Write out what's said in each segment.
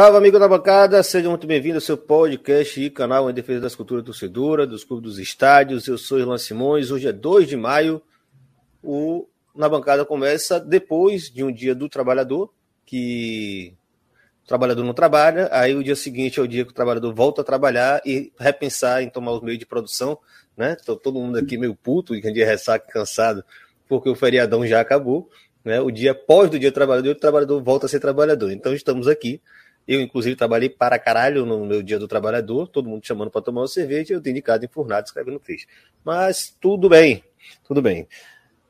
Salve, amigo da bancada, seja muito bem-vindo ao seu podcast e canal em defesa das culturas torcedora, dos clubes dos estádios. Eu sou Irlan Simões, hoje é 2 de maio. O Na Bancada começa depois de um dia do trabalhador, que o trabalhador não trabalha, aí o dia seguinte é o dia que o trabalhador volta a trabalhar e repensar em tomar os meios de produção, né? Então, todo mundo aqui meio puto, de dia ressaca cansado, porque o feriadão já acabou. Né? O dia após do dia do trabalhador, o trabalhador volta a ser trabalhador. Então, estamos aqui eu, inclusive, trabalhei para caralho no meu dia do trabalhador, todo mundo chamando para tomar uma cerveja, eu dedicado enfurnado escrevendo texto. Mas tudo bem, tudo bem.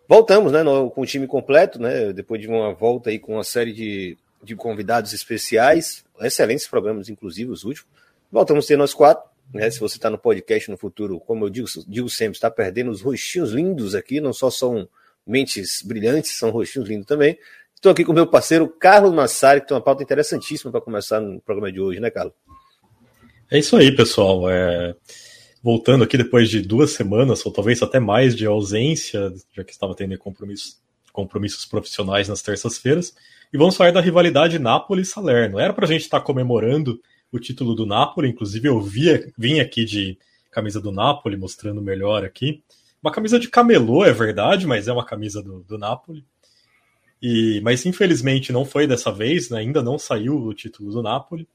Voltamos, né, no, com o time completo, né, depois de uma volta aí com uma série de, de convidados especiais, excelentes programas, inclusive os últimos. Voltamos a ter nós quatro, né, se você está no podcast no futuro, como eu digo, digo sempre, está perdendo os rostinhos lindos aqui, não só são mentes brilhantes, são rostinhos lindos também. Estou aqui com o meu parceiro Carlos Massari, que tem uma pauta interessantíssima para começar no programa de hoje, né, Carlos? É isso aí, pessoal. É... Voltando aqui depois de duas semanas, ou talvez até mais, de ausência, já que estava tendo compromissos, profissionais nas terças-feiras, e vamos falar da rivalidade Nápoles-Salerno. Era para a gente estar tá comemorando o título do Napoli, inclusive eu via, vim aqui de camisa do Napoli, mostrando melhor aqui. Uma camisa de camelô, é verdade, mas é uma camisa do, do Napoli. E, mas infelizmente não foi dessa vez, né? ainda não saiu o título do Napoli.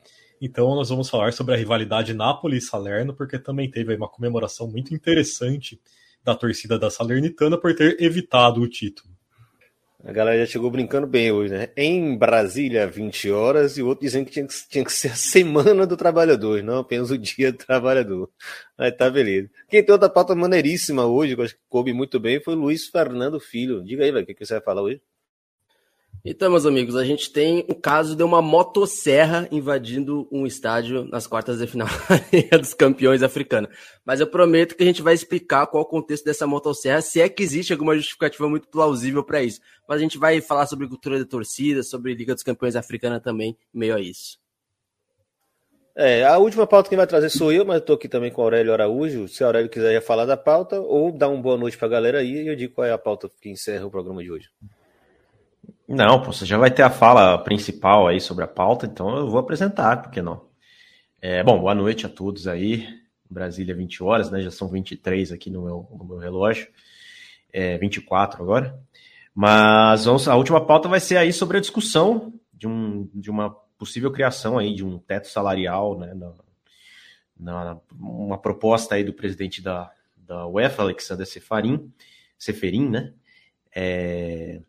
Então nós vamos falar sobre a rivalidade Napoli e Salerno, porque também teve uma comemoração muito interessante da torcida da Salernitana por ter evitado o título. A galera já chegou brincando bem hoje, né? Em Brasília, 20 horas, e o outro dizendo que tinha, que tinha que ser a semana do trabalhador, não apenas o dia do trabalhador. Aí tá beleza. Quem tem outra pauta maneiríssima hoje, que eu acho que coube muito bem, foi o Luiz Fernando Filho. Diga aí, velho, o que, que você vai falar hoje? Então, meus amigos, a gente tem o caso de uma motosserra invadindo um estádio nas quartas de final dos campeões africanos. Mas eu prometo que a gente vai explicar qual o contexto dessa motosserra, se é que existe alguma justificativa muito plausível para isso. Mas a gente vai falar sobre cultura de torcida, sobre Liga dos Campeões Africana também, meio a isso. É, a última pauta que vai trazer sou eu, mas estou aqui também com o Aurélio Araújo. Se o Aurélio quiser falar da pauta, ou dar uma boa noite para a galera aí, eu digo qual é a pauta que encerra o programa de hoje. Não, você já vai ter a fala principal aí sobre a pauta, então eu vou apresentar, por que não? É, bom, boa noite a todos aí. Brasília, 20 horas, né? Já são 23 aqui no meu, no meu relógio. É, 24 agora. Mas vamos, a última pauta vai ser aí sobre a discussão de, um, de uma possível criação aí de um teto salarial, né? Na, na, uma proposta aí do presidente da, da UEFA, Alexander Seferin, Seferin, né? É,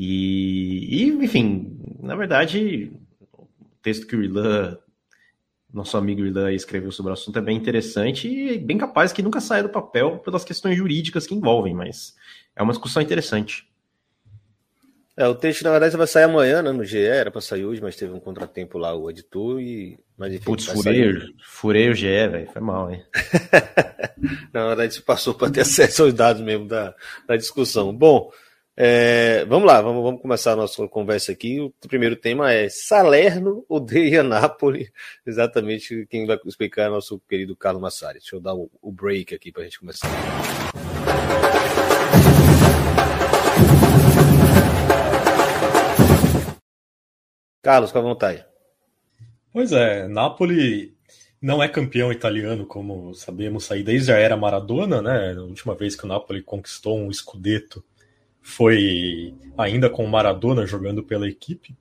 e, e, enfim, na verdade, o texto que o Irlan, nosso amigo Irlan, escreveu sobre o assunto é bem interessante e bem capaz que nunca saia do papel pelas questões jurídicas que envolvem, mas é uma discussão interessante. É, o texto, na verdade, vai sair amanhã, né, no GE, era para sair hoje, mas teve um contratempo lá, o editor, e... Mas, enfim, Putz, furei, sair... furei o GE, velho, foi mal, hein? na verdade, isso passou para ter acesso aos dados mesmo da, da discussão. Bom, é, vamos lá, vamos, vamos, começar a nossa conversa aqui. O primeiro tema é Salerno odeia Nápoles. Exatamente quem vai explicar é nosso querido Carlos Massari. Deixa eu dar o, o break aqui para a gente começar. Carlos, com a vontade. Pois é, Napoli não é campeão italiano, como sabemos aí desde a era Maradona, né? A última vez que o Napoli conquistou um Scudetto foi ainda com Maradona jogando pela equipe,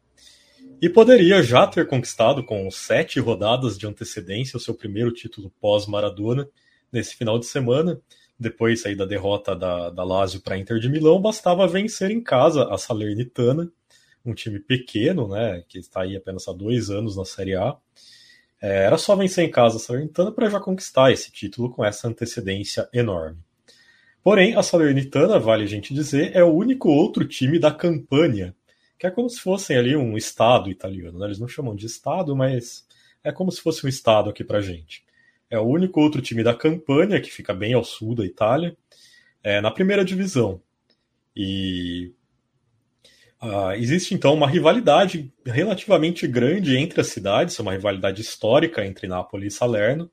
e poderia já ter conquistado com sete rodadas de antecedência o seu primeiro título pós-Maradona nesse final de semana. Depois aí da derrota da, da Lazio para Inter de Milão, bastava vencer em casa a Salernitana, um time pequeno, né, que está aí apenas há dois anos na Série A. É, era só vencer em casa a Salernitana para já conquistar esse título com essa antecedência enorme. Porém, a Salernitana, vale a gente dizer, é o único outro time da campanha, que é como se fossem ali um estado italiano. Né? Eles não chamam de estado, mas é como se fosse um estado aqui para gente. É o único outro time da campanha, que fica bem ao sul da Itália, é, na primeira divisão. E uh, existe então uma rivalidade relativamente grande entre as cidades, uma rivalidade histórica entre Nápoles e Salerno.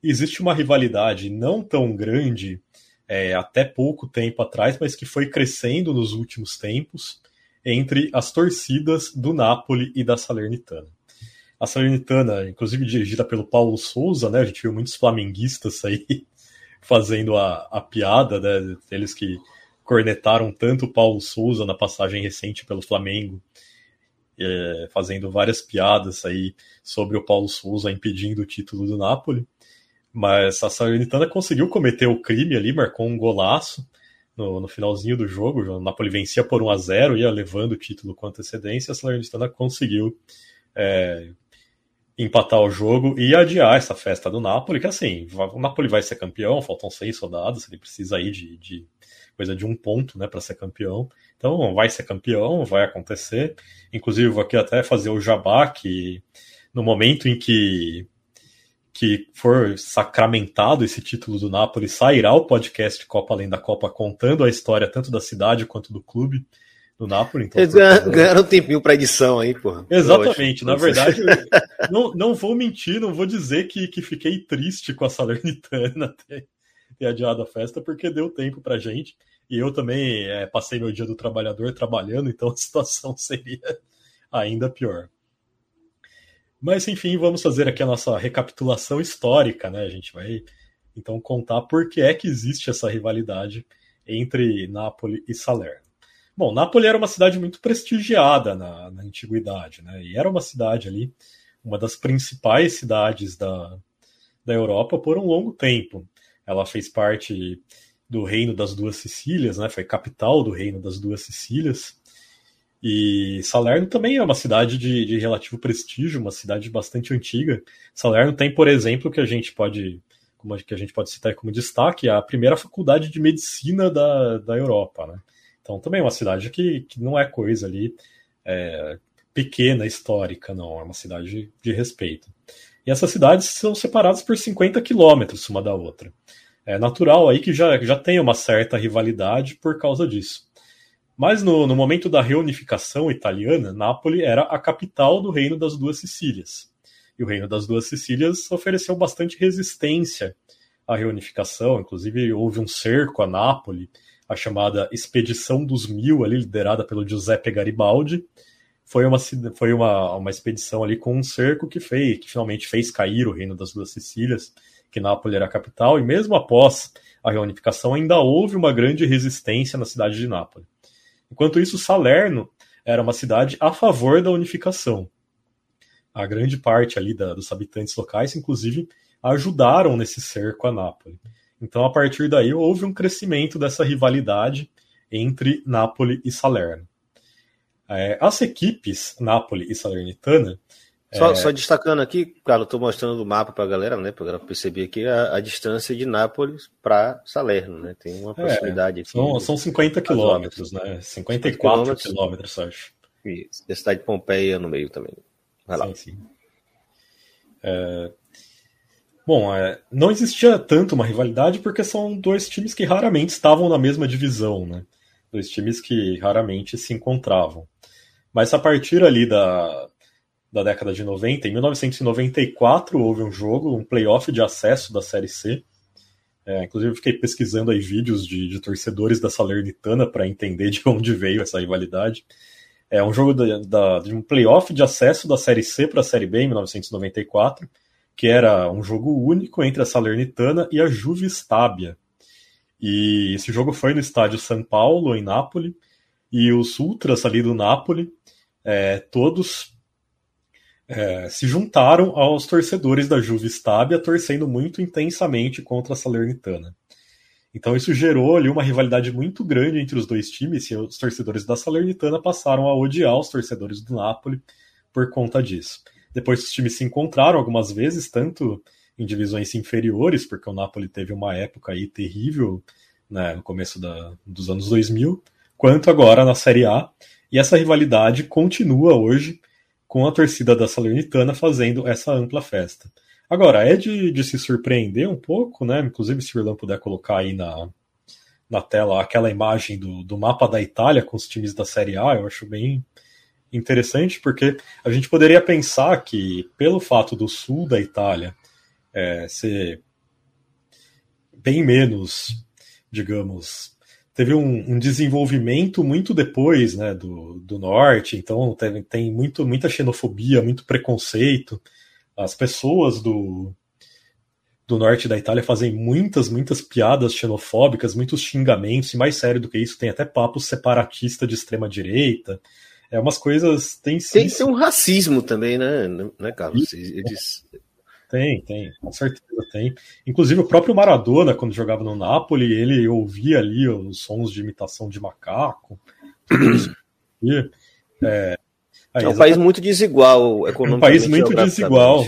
E existe uma rivalidade não tão grande é, até pouco tempo atrás, mas que foi crescendo nos últimos tempos entre as torcidas do Napoli e da Salernitana. A Salernitana, inclusive dirigida pelo Paulo Souza, né? A gente viu muitos flamenguistas aí fazendo a, a piada, né? Eles que cornetaram tanto o Paulo Souza na passagem recente pelo Flamengo, é, fazendo várias piadas aí sobre o Paulo Souza impedindo o título do Napoli. Mas a Salernitana conseguiu cometer o crime ali, marcou um golaço no, no finalzinho do jogo. O Napoli vencia por 1 a 0 ia levando o título com antecedência. A Salernitana conseguiu é, empatar o jogo e adiar essa festa do Napoli, que assim, o Napoli vai ser campeão, faltam seis soldados, ele precisa aí de, de coisa de um ponto né, para ser campeão. Então vai ser campeão, vai acontecer. Inclusive, vou aqui até fazer o jabá que no momento em que que for sacramentado esse título do Napoli, sairá o podcast Copa Além da Copa contando a história tanto da cidade quanto do clube do Napoli. Então, Eles ganharam, ganharam um tempinho para edição aí, porra. Exatamente. Na verdade, não, não vou mentir, não vou dizer que, que fiquei triste com a Salernitana ter, ter adiado a festa, porque deu tempo pra gente. E eu também é, passei meu dia do trabalhador trabalhando, então a situação seria ainda pior. Mas enfim, vamos fazer aqui a nossa recapitulação histórica, né? A gente vai então contar por que é que existe essa rivalidade entre Nápoles e Salerno. Bom, Nápoles era uma cidade muito prestigiada na, na antiguidade, né? E era uma cidade ali, uma das principais cidades da, da Europa por um longo tempo. Ela fez parte do Reino das Duas Sicílias, né? Foi capital do Reino das Duas Sicílias. E Salerno também é uma cidade de, de, relativo prestígio, uma cidade bastante antiga. Salerno tem, por exemplo, que a gente pode, como que a gente pode citar como destaque, a primeira faculdade de medicina da, da Europa, né? Então também é uma cidade que, que não é coisa ali é, pequena, histórica, não. É uma cidade de, de respeito. E essas cidades são separadas por 50 quilômetros uma da outra. É natural aí que já, já tenha uma certa rivalidade por causa disso. Mas no, no momento da reunificação italiana, Nápoles era a capital do Reino das Duas Sicílias. E o Reino das Duas Sicílias ofereceu bastante resistência à reunificação, inclusive houve um cerco a Nápoles, a chamada Expedição dos Mil, ali, liderada pelo Giuseppe Garibaldi. Foi uma, foi uma, uma expedição ali com um cerco que, fez, que finalmente fez cair o Reino das Duas Sicílias, que Nápoles era a capital, e mesmo após a reunificação ainda houve uma grande resistência na cidade de Nápoles. Enquanto isso, Salerno era uma cidade a favor da unificação. A grande parte ali da, dos habitantes locais, inclusive, ajudaram nesse cerco a Nápoles. Então, a partir daí, houve um crescimento dessa rivalidade entre Nápoles e Salerno. É, as equipes Nápoles e Salernitana só, é... só, destacando aqui, cara, eu tô mostrando o mapa para a galera, né? Para perceber aqui a, a, distância de Nápoles para Salerno, né? Tem uma proximidade é, aqui. São, são 50 quilômetros, né? 54 quilômetros, acho. Isso. E a cidade de Pompeia no meio também. Vai lá. Sim, sim. É... Bom, é, não existia tanto uma rivalidade porque são dois times que raramente estavam na mesma divisão, né? Dois times que raramente se encontravam. Mas a partir ali da, da década de 90. Em 1994 houve um jogo, um playoff de acesso da Série C. É, inclusive eu fiquei pesquisando aí vídeos de, de torcedores da Salernitana para entender de onde veio essa rivalidade. É um jogo de um playoff de acesso da Série C para a Série B em 1994, que era um jogo único entre a Salernitana e a Juve Stabia. E esse jogo foi no estádio São Paulo, em Nápoles, e os ultras ali do Nápoles, é, todos é, se juntaram aos torcedores da Juve Stabia, torcendo muito intensamente contra a Salernitana. Então isso gerou ali uma rivalidade muito grande entre os dois times e os torcedores da Salernitana passaram a odiar os torcedores do Napoli por conta disso. Depois os times se encontraram algumas vezes, tanto em divisões inferiores, porque o Napoli teve uma época aí terrível né, no começo da, dos anos 2000, quanto agora na Série A. E essa rivalidade continua hoje com a torcida da Salernitana fazendo essa ampla festa. Agora, é de, de se surpreender um pouco, né? Inclusive, se o Irlan puder colocar aí na, na tela aquela imagem do, do mapa da Itália com os times da Série A, eu acho bem interessante, porque a gente poderia pensar que, pelo fato do sul da Itália é, ser bem menos, digamos, teve um, um, desenvolvimento muito depois né, do, do norte, então tem, tem muito, muita xenofobia, muito preconceito as pessoas do, do norte da Itália fazem muitas, muitas piadas xenofóbicas, muitos xingamentos, e mais sério do que isso, tem até papo separatista de extrema direita. É umas coisas. Tem sim. Tem, um racismo também, né, né Carlos? Eles... Tem, tem, com certeza tem. Inclusive o próprio Maradona, quando jogava no Napoli, ele ouvia ali os sons de imitação de macaco. é, é um país muito desigual economicamente. Um país muito desigual.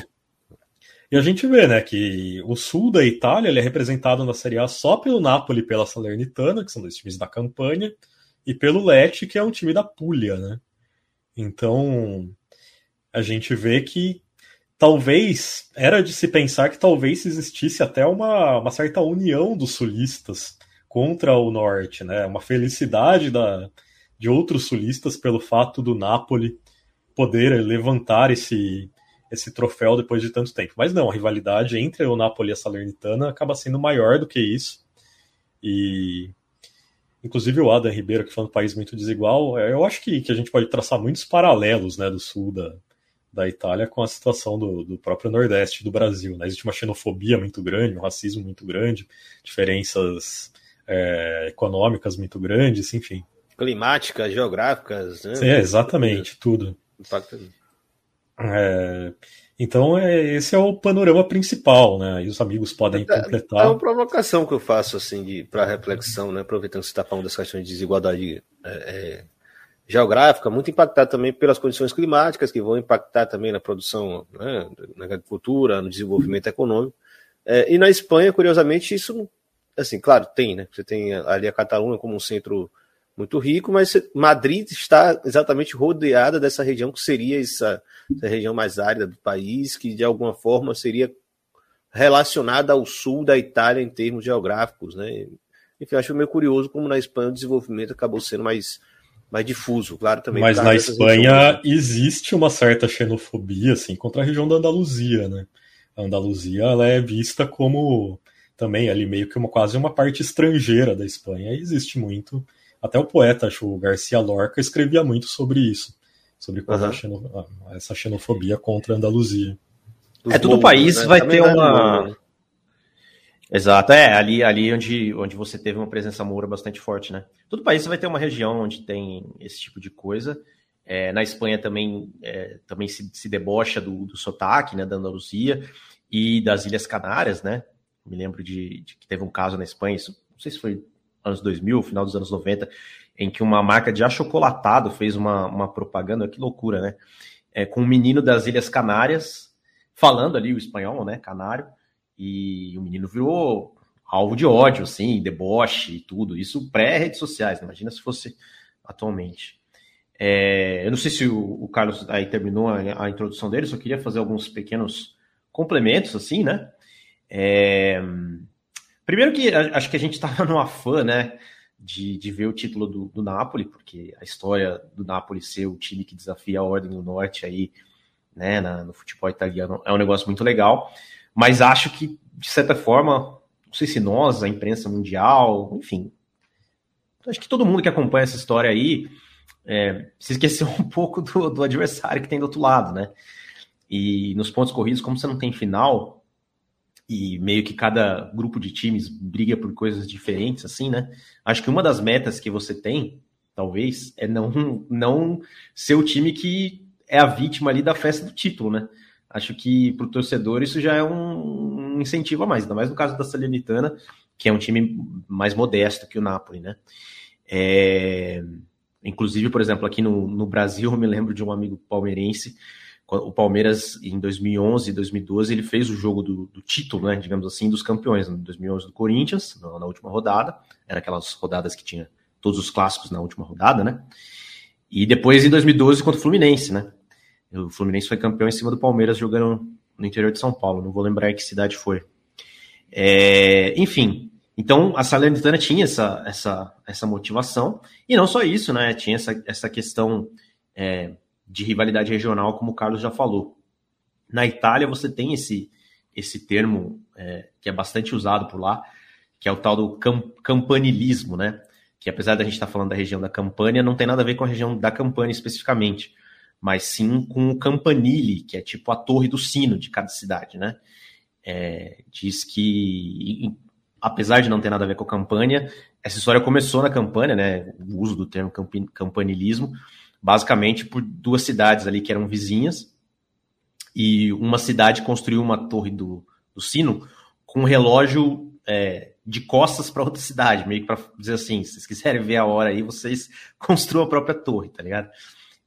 E a gente vê, né, que o sul da Itália ele é representado na Série A só pelo Napoli e pela Salernitana, que são dois times da campanha, e pelo Lecce, que é um time da Puglia, né? Então, a gente vê que talvez era de se pensar que talvez existisse até uma, uma certa união dos sulistas contra o norte, né? Uma felicidade da, de outros sulistas pelo fato do Napoli poder levantar esse, esse troféu depois de tanto tempo. Mas não, a rivalidade entre o Napoli e a Salernitana acaba sendo maior do que isso. E inclusive o Adam Ribeiro, que foi um país muito desigual, é, eu acho que, que a gente pode traçar muitos paralelos né, do sul da, da Itália com a situação do, do próprio Nordeste do Brasil. Né? Existe uma xenofobia muito grande, um racismo muito grande, diferenças é, econômicas muito grandes, enfim. Climáticas, geográficas, né? É, exatamente, tudo. É, então, é, esse é o panorama principal, né? E os amigos podem é, completar. É uma provocação que eu faço, assim, para reflexão, né? Aproveitando que você está falando das questões de desigualdade é, é, geográfica, muito impactado também pelas condições climáticas, que vão impactar também na produção, né? na agricultura, no desenvolvimento econômico. É, e na Espanha, curiosamente, isso, assim, claro, tem, né? Você tem ali a Catalunha como um centro muito rico, mas Madrid está exatamente rodeada dessa região que seria essa, essa, região mais árida do país, que de alguma forma seria relacionada ao sul da Itália em termos geográficos, né? Enfim, acho meio curioso como na Espanha o desenvolvimento acabou sendo mais, mais difuso, claro também. Mas na Espanha regiões. existe uma certa xenofobia assim contra a região da Andaluzia, né? A Andaluzia ela é vista como também ali meio que uma quase uma parte estrangeira da Espanha. E existe muito até o poeta, acho, o Garcia Lorca, escrevia muito sobre isso, sobre uhum. xeno, essa xenofobia contra a Andaluzia. é, todo país né? vai Também ter uma. Exato, é ali, ali onde, onde você teve uma presença moura bastante forte, né? Todo país vai ter uma região onde tem esse tipo de coisa. É, na Espanha também, é, também se, se debocha do, do sotaque, né, da Andaluzia e das Ilhas Canárias, né? Me lembro de, de, que teve um caso na Espanha, isso, não sei se foi anos 2000, final dos anos 90, em que uma marca de achocolatado fez uma, uma propaganda, que loucura, né? É, com um menino das Ilhas Canárias, falando ali o espanhol, né? Canário, e o menino virou alvo de ódio, assim, deboche e tudo. Isso pré-redes sociais, né? imagina se fosse atualmente. É, eu não sei se o, o, Carlos aí terminou a, a, introdução dele, só queria fazer alguns pequenos complementos, assim, né? É, Primeiro que acho que a gente estava no afã, né, de, de ver o título do, do Napoli, porque a história do Napoli ser o time que desafia a Ordem do Norte aí, né, na, no futebol italiano é um negócio muito legal, mas acho que, de certa forma, não sei se nós, a imprensa mundial, enfim, acho que todo mundo que acompanha essa história aí é, se esqueceu um pouco do, do adversário que tem do outro lado, né? E nos pontos corridos, como você não tem final, e meio que cada grupo de times briga por coisas diferentes, assim, né? Acho que uma das metas que você tem, talvez, é não, não ser o time que é a vítima ali da festa do título, né? Acho que para o torcedor isso já é um incentivo a mais, ainda mais no caso da Salernitana, que é um time mais modesto que o Napoli, né? É, inclusive, por exemplo, aqui no, no Brasil, eu me lembro de um amigo palmeirense, o Palmeiras em 2011 e 2012 ele fez o jogo do, do, título, né, digamos assim, dos campeões. Em 2011 do Corinthians, na, na, última rodada, era aquelas rodadas que tinha todos os clássicos na última rodada, né? E depois em 2012 contra o Fluminense, né? O Fluminense foi campeão em cima do Palmeiras jogando no interior de São Paulo. Não vou lembrar em que cidade foi. É, enfim, então a Salernitana tinha essa, essa, essa motivação, e não só isso, né? Tinha essa, essa questão é, de rivalidade regional, como o Carlos já falou. Na Itália você tem esse, esse termo é, que é bastante usado por lá, que é o tal do cam campanilismo, né? Que apesar da gente estar tá falando da região da Campânia, não tem nada a ver com a região da Campânia especificamente, mas sim com o campanile, que é tipo a torre do sino de cada cidade, né? É, diz que, apesar de não ter nada a ver com a campanha, essa história começou na campanha, né? O uso do termo campanilismo, basicamente por duas cidades ali que eram vizinhas, e uma cidade construiu uma torre do, do sino com um relógio é, de costas para outra cidade, meio que para dizer assim, se vocês quiserem ver a hora aí, vocês construam a própria torre, tá ligado?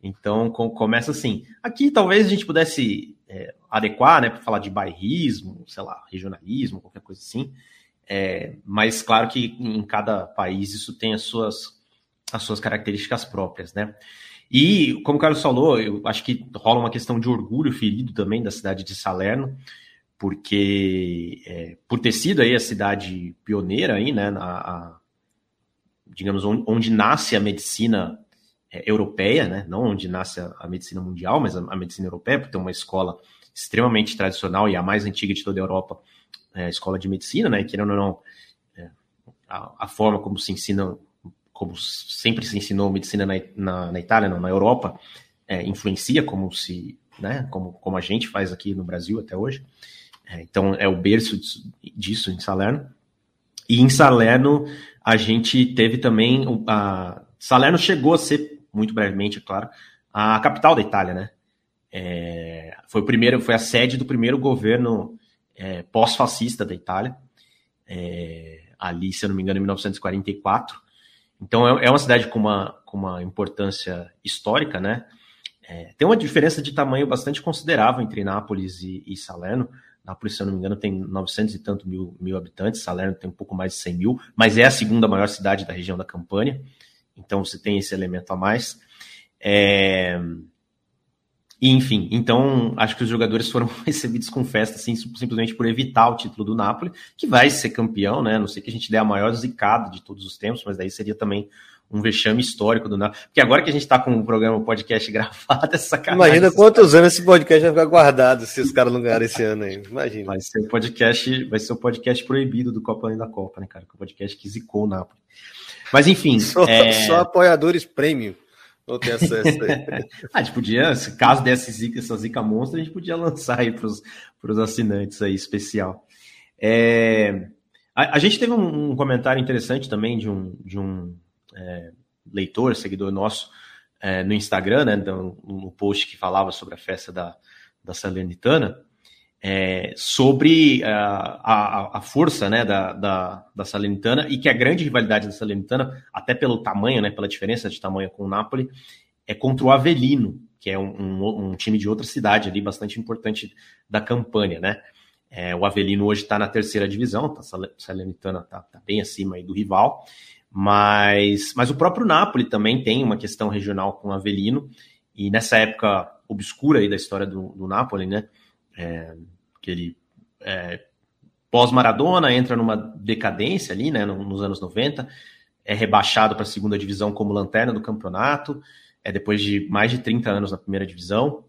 Então com, começa assim. Aqui talvez a gente pudesse é, adequar, né, para falar de bairrismo, sei lá, regionalismo, qualquer coisa assim. É, mas claro que em cada país isso tem as suas, as suas características próprias, né? E, como o Carlos falou, eu acho que rola uma questão de orgulho ferido também da cidade de Salerno, porque é, por ter sido aí a cidade pioneira aí, né, na, a, digamos, onde, onde, nasce a medicina europeia, né, não onde nasce a, a medicina mundial, mas a, a, medicina europeia, porque tem uma escola extremamente tradicional e a mais antiga de toda a Europa, é a escola de medicina, né, querendo ou não, é, a, a forma como se ensina como sempre se ensinou medicina na, na, na Itália, não, na Europa, é, influencia como se, né, como, como a gente faz aqui no Brasil até hoje. É, então é o berço disso em Salerno. E em Salerno a gente teve também a Salerno chegou a ser muito brevemente, é claro, a capital da Itália, né? É, foi o primeiro, foi a sede do primeiro governo é, pós-fascista da Itália, é, ali, se eu não me engano, em 1944. Então é, é uma cidade com uma, com uma importância histórica, né? É, tem uma diferença de tamanho bastante considerável entre Nápoles e, e, Salerno. Nápoles, se eu não me engano, tem 900 e tanto mil, mil habitantes, Salerno tem um pouco mais de 100 mil, mas é a segunda maior cidade da região da Campânia, então você tem esse elemento a mais. É, e, enfim, então acho que os jogadores foram recebidos com festa, assim, simplesmente por evitar o título do Napoli, que vai ser campeão, né? Não sei que a gente dê a maior zicada de todos os tempos, mas daí seria também um vexame histórico do Napoli. Porque agora que a gente tá com o programa o podcast gravado, é sacanagem. Imagina quantos anos esse podcast vai ficar guardado se os caras não ganharem esse ano aí. Imagina. Vai ser o podcast, vai ser o podcast proibido do Copa Além da Copa, né, cara? O podcast que zicou o Napoli. Mas enfim. Só, é... só apoiadores prêmio ou ter acesso aí. a gente podia, se caso desse zica, essa zica monstra, a gente podia lançar aí para os assinantes aí, especial. É, a, a, gente teve um, um, comentário interessante também de um, de um é, leitor, seguidor nosso, é, no Instagram, né, no, no, post que falava sobre a festa da, da Salernitana, é, sobre a, a, a, força né, da, da, da, Salernitana e que a grande rivalidade da Salernitana, até pelo tamanho, né, pela diferença de tamanho com o Napoli, é contra o Avelino, que é um, um, um time de outra cidade ali, bastante importante da campanha, né? É, o Avelino hoje está na terceira divisão, tá, Salernitana está tá bem acima do rival, mas, mas o próprio Napoli também tem uma questão regional com o Avelino, e nessa época obscura aí da história do, do Napoli, né? É, que ele é, pós-Maradona entra numa decadência ali, né, nos anos 90, é rebaixado para a segunda divisão como lanterna do campeonato, é depois de mais de 30 anos na primeira divisão,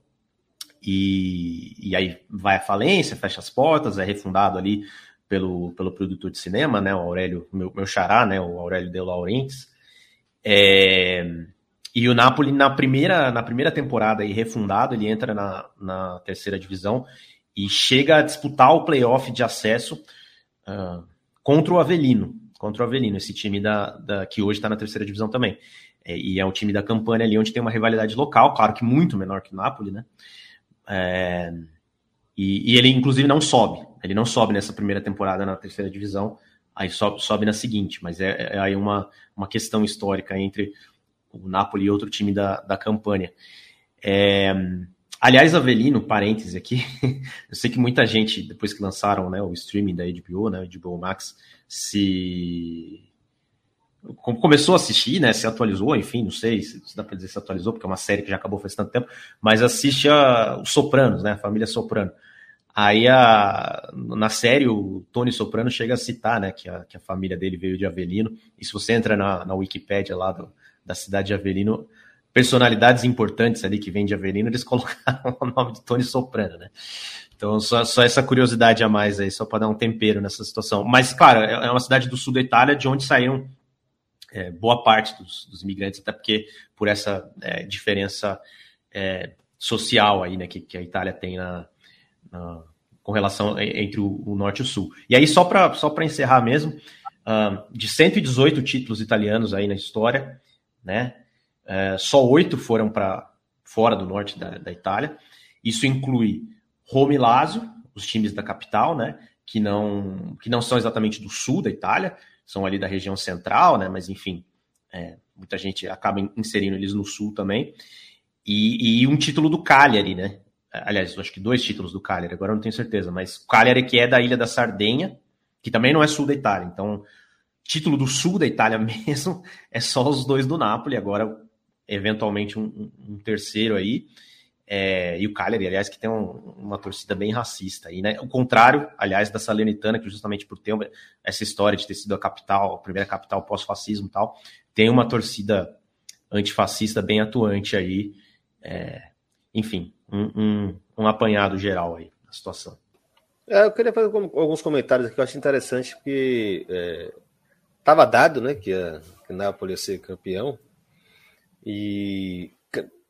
e, e aí vai à falência, fecha as portas, é refundado ali pelo, pelo produtor de cinema, né, o Aurélio, meu, meu xará, né, o Aurélio De Laurentiis, é, e o Napoli, na primeira, na primeira temporada, aí, refundado, ele entra na, na terceira divisão e chega a disputar o playoff de acesso uh, contra o Avelino. Contra o Avelino, esse time da, da que hoje está na terceira divisão também. É, e é um time da campanha ali onde tem uma rivalidade local, claro que muito menor que o Napoli, né? É, e, e, ele, inclusive, não sobe. Ele não sobe nessa primeira temporada na terceira divisão, aí sobe, sobe na seguinte, mas é, é aí uma, uma questão histórica entre o Napoli e outro time da, da campanha. É, aliás, Avelino, parêntese aqui, eu sei que muita gente, depois que lançaram né, o streaming da HBO, né, HBO Max, se começou a assistir, né? Se atualizou, enfim, não sei se, dá para dizer se atualizou, porque é uma série que já acabou faz tanto tempo, mas assiste a Os Sopranos, né? A família Soprano. Aí a, na série o Tony Soprano chega a citar, né, que a, que a família dele veio de Avelino. E se você entra na, na Wikipédia lá do, da cidade de Avelino, personalidades importantes ali que vêm de Avelino, eles colocaram o nome de Tony Soprano, né? Então, só, só essa curiosidade a mais aí, só para dar um tempero nessa situação. Mas, claro, é, é uma cidade do sul da Itália, de onde saíram é, boa parte dos, dos, imigrantes, até porque por essa é, diferença é, social aí, né, que, que, a Itália tem na, na com relação entre o, o, norte e o sul. E aí, só para só encerrar mesmo, uh, de 118 títulos italianos aí na história, né, é, só oito foram para fora do norte da, da, Itália. Isso inclui Roma e Lazio, os times da capital, né, que não, que não são exatamente do sul da Itália, são ali da região central, né? Mas enfim, é, muita gente acaba inserindo eles no sul também. E, e, um título do Cagliari, né? Aliás, acho que dois títulos do Cagliari, agora não tenho certeza, mas Cagliari que é da ilha da Sardenha, que também não é sul da Itália. Então, título do sul da Itália mesmo é só os dois do Napoli, agora eventualmente um, um, um terceiro aí. É, e o Cagliari, aliás, que tem um, uma torcida bem racista aí, né? O contrário, aliás, da Salernitana, que justamente por ter essa história de ter sido a capital, a primeira capital pós-fascismo e tal, tem uma torcida antifascista bem atuante aí. É, enfim, um, um, apanhado geral aí na situação. É, eu queria fazer alguns comentários aqui que eu acho interessante, porque estava é, dado né, que, a, que Nápoles ia ser campeão, e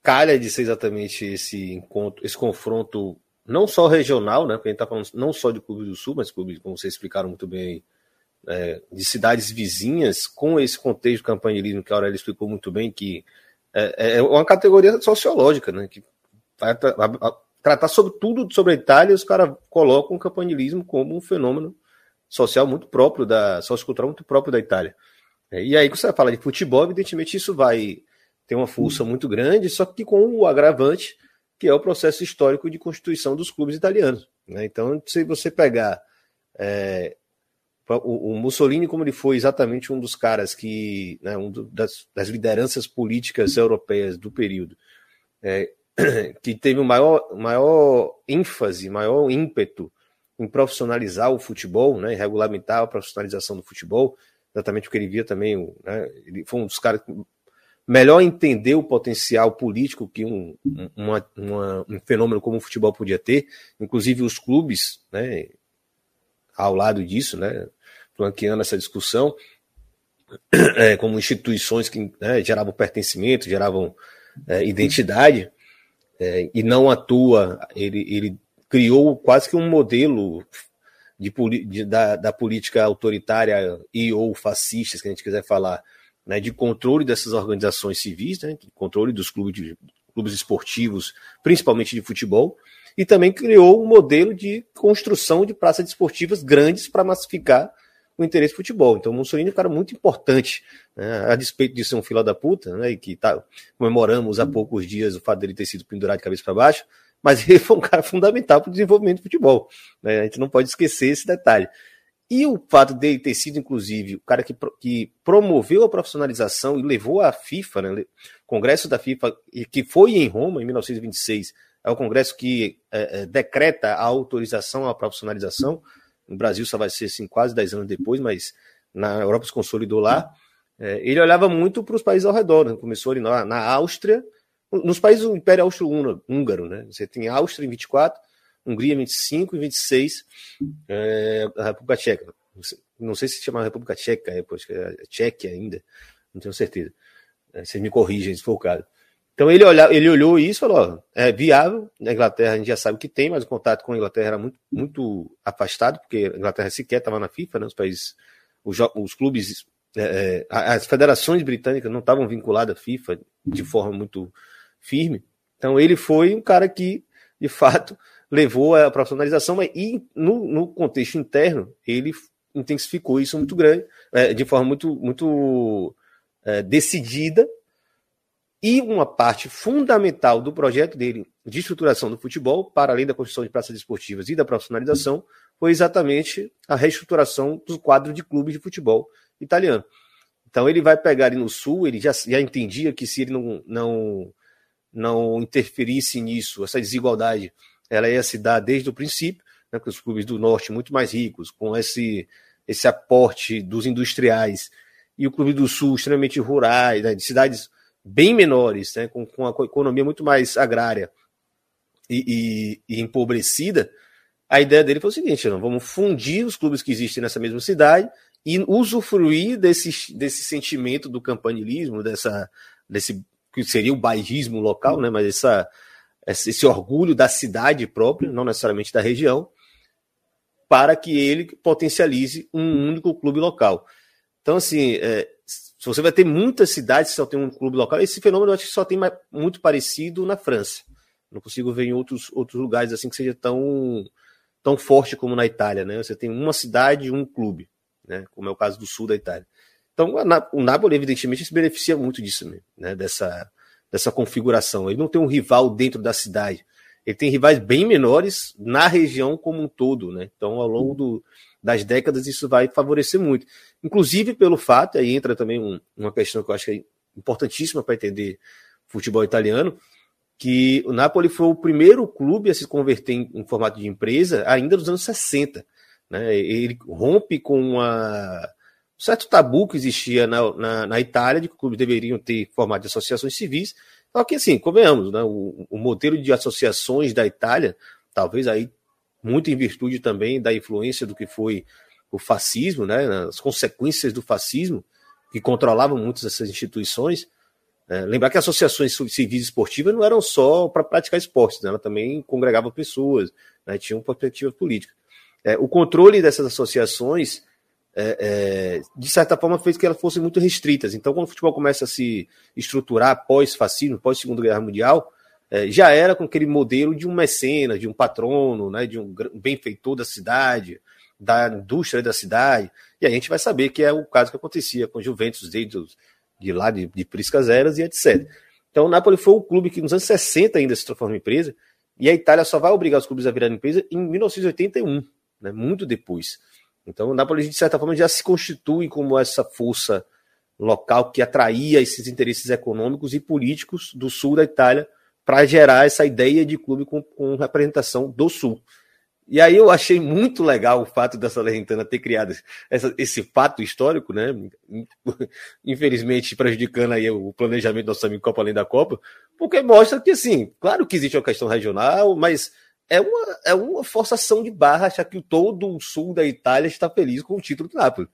calha de ser exatamente esse encontro, esse confronto, não só regional, né? Porque a gente está falando não só de clubes do Sul, mas clubes, como vocês explicaram muito bem, é, de cidades vizinhas, com esse contexto de campanhilismo que a Aurélia explicou muito bem, que é, é uma categoria sociológica, né? Que vai tratar sobre tudo sobre a Itália, os caras colocam o campanhilismo como um fenômeno social muito próprio da sociocultural muito próprio da Itália. É, e aí, quando você fala de futebol, evidentemente isso vai tem uma força muito grande, só que com o agravante que é o processo histórico de constituição dos clubes italianos. Né? Então, se você pegar é, o, o, Mussolini, como ele foi exatamente um dos caras que, né, um do, das, das, lideranças políticas europeias do período, é, que teve o maior, maior ênfase, maior ímpeto em profissionalizar o futebol, né, regulamentar a profissionalização do futebol, exatamente porque ele via também, né, ele foi um dos caras melhor entender o potencial político que um, uma, uma, um fenômeno como o futebol podia ter, inclusive os clubes, né, ao lado disso, né, flanqueando essa discussão, é, como instituições que né, geravam pertencimento, geravam é, identidade, é, e não atua, ele, ele criou quase que um modelo de, de da, da política autoritária e ou fascista, se a gente quiser falar, né, de controle dessas organizações civis, né, de controle dos clubes, de, clubes esportivos, principalmente de futebol, e também criou um modelo de construção de praças esportivas grandes para massificar o interesse do futebol. Então, Mussolini é um cara muito importante, né, a despeito de ser um fila da puta, né, e que tá, comemoramos há poucos dias o fato dele ter sido pendurado de cabeça para baixo, mas ele foi um cara fundamental para o desenvolvimento do futebol. Né, a gente não pode esquecer esse detalhe. E o fato dele ter sido, inclusive, o cara que, que promoveu a profissionalização e levou a FIFA, né, Congresso da FIFA, que foi em Roma em 1926, é o Congresso que é, é, decreta a autorização à profissionalização. No Brasil só vai ser assim, quase 10 anos depois, mas na Europa se consolidou lá. É, ele olhava muito para os países ao redor, né? começou ali na, na Áustria, nos países do Império Austro-Húngaro, né? Você tem Áustria em 24, Hungria 25 e 26 é, a República Tcheca. Não sei, se chama República Tcheca, é, é Tchequia ainda, não tenho certeza. É, vocês me corrigem se for o caso. Então ele, olha, ele olhou isso e falou: ó, é viável. Na Inglaterra a gente já sabe que tem, mas o contato com a Inglaterra era muito, muito afastado, porque a Inglaterra sequer estava na FIFA, né, os países, os, os clubes, é, é as federações britânicas não estavam vinculadas à FIFA de forma muito firme. Então ele foi um cara que, de fato, levou à profissionalização, mas e no, no contexto interno, ele intensificou isso muito grande, é, de forma muito, muito é, decidida. E uma parte fundamental do projeto dele de estruturação do futebol, para além da construção de praças esportivas e da profissionalização, foi exatamente a reestruturação do quadro de clubes de futebol italiano. Então ele vai pegar ali no sul, ele já, já entendia que se ele não, não, não interferisse nisso, essa desigualdade, ela ia se dar desde o princípio, né, com os clubes do norte muito mais ricos, com esse, esse aporte dos industriais, e o clube do sul extremamente rurais, né, de cidades bem menores, né, com, com a economia muito mais agrária e, e, e, empobrecida, a ideia dele foi o seguinte: não, vamos fundir os clubes que existem nessa mesma cidade e usufruir desse, desse sentimento do campanilismo, dessa, desse que seria o bairrismo local, né, mas essa, esse orgulho da cidade própria, não necessariamente da região, para que ele potencialize um único clube local. Então, assim, é, se você vai ter muitas cidades que só tem um clube local, esse fenômeno eu acho que só tem mais, muito parecido na França. Não consigo ver em outros, outros lugares assim que seja tão, tão forte como na Itália, né? Você tem uma cidade e um clube, né? Como é o caso do sul da Itália. Então, o Napoli, evidentemente, se beneficia muito disso, né? Dessa, dessa configuração. Ele não tem um rival dentro da cidade ele tem rivais bem menores na região como um todo, né? Então, ao longo do, das décadas, isso vai favorecer muito. Inclusive pelo fato, aí entra também um, uma questão que eu acho que é importantíssima para entender futebol italiano, que o Napoli foi o primeiro clube a se converter em, em formato de empresa ainda nos anos 60. Né? Ele rompe com uma, um certo tabu que existia na, na, na Itália, de que clubes deveriam ter formato de associações civis, só que, assim, convenhamos, né, o, o modelo de associações da Itália, talvez aí muito em virtude também da influência do que foi o fascismo, né, as consequências do fascismo, que controlavam muitas dessas instituições. É, lembrar que associações civis esportivas não eram só para praticar esportes, né, ela também congregava pessoas, né, tinham perspectiva política. É, o controle dessas associações é, é, de certa forma, fez que elas fossem muito restritas. Então, quando o futebol começa a se estruturar pós-fascismo, pós-segunda guerra mundial, é, já era com aquele modelo de um mecenas, de um patrono, né, de um benfeitor da cidade, da indústria da cidade. E a gente vai saber que é o caso que acontecia com Juventus desde de lá, de, de Priscas Eras e etc. Então, o Napoli foi o clube que nos anos 60 ainda se transformou em empresa, e a Itália só vai obrigar os clubes a virarem empresa em 1981, né, muito depois. Então, o Napoli, de certa forma, já se constitui como essa força local que atraía esses interesses econômicos e políticos do sul da Itália para gerar essa ideia de clube com, com, representação do sul. E aí eu achei muito legal o fato da Salernitana ter criado essa, esse fato histórico, né? Infelizmente prejudicando aí o planejamento do nosso amigo Copa Além da Copa, porque mostra que, assim, claro que existe uma questão regional, mas é uma, é uma forçação de barra achar que todo o sul da Itália está feliz com o título do Napoli.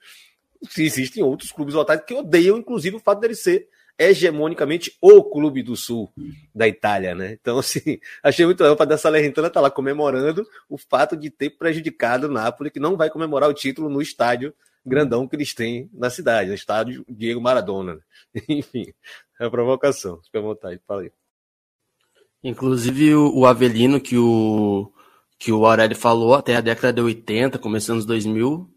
Existem outros clubes lotados que odeiam, inclusive, o fato dele ser hegemonicamente o clube do sul da Itália, né? Então, assim, achei muito legal para a Salernitana tá lá comemorando o fato de ter prejudicado o Napoli, que não vai comemorar o título no estádio grandão que eles têm na cidade, no estádio Diego Maradona. Enfim, é a provocação. Fica à vontade, fala aí. Inclusive o, Avelino que o que o Aurélio falou, até a década de 80, começando os 2000,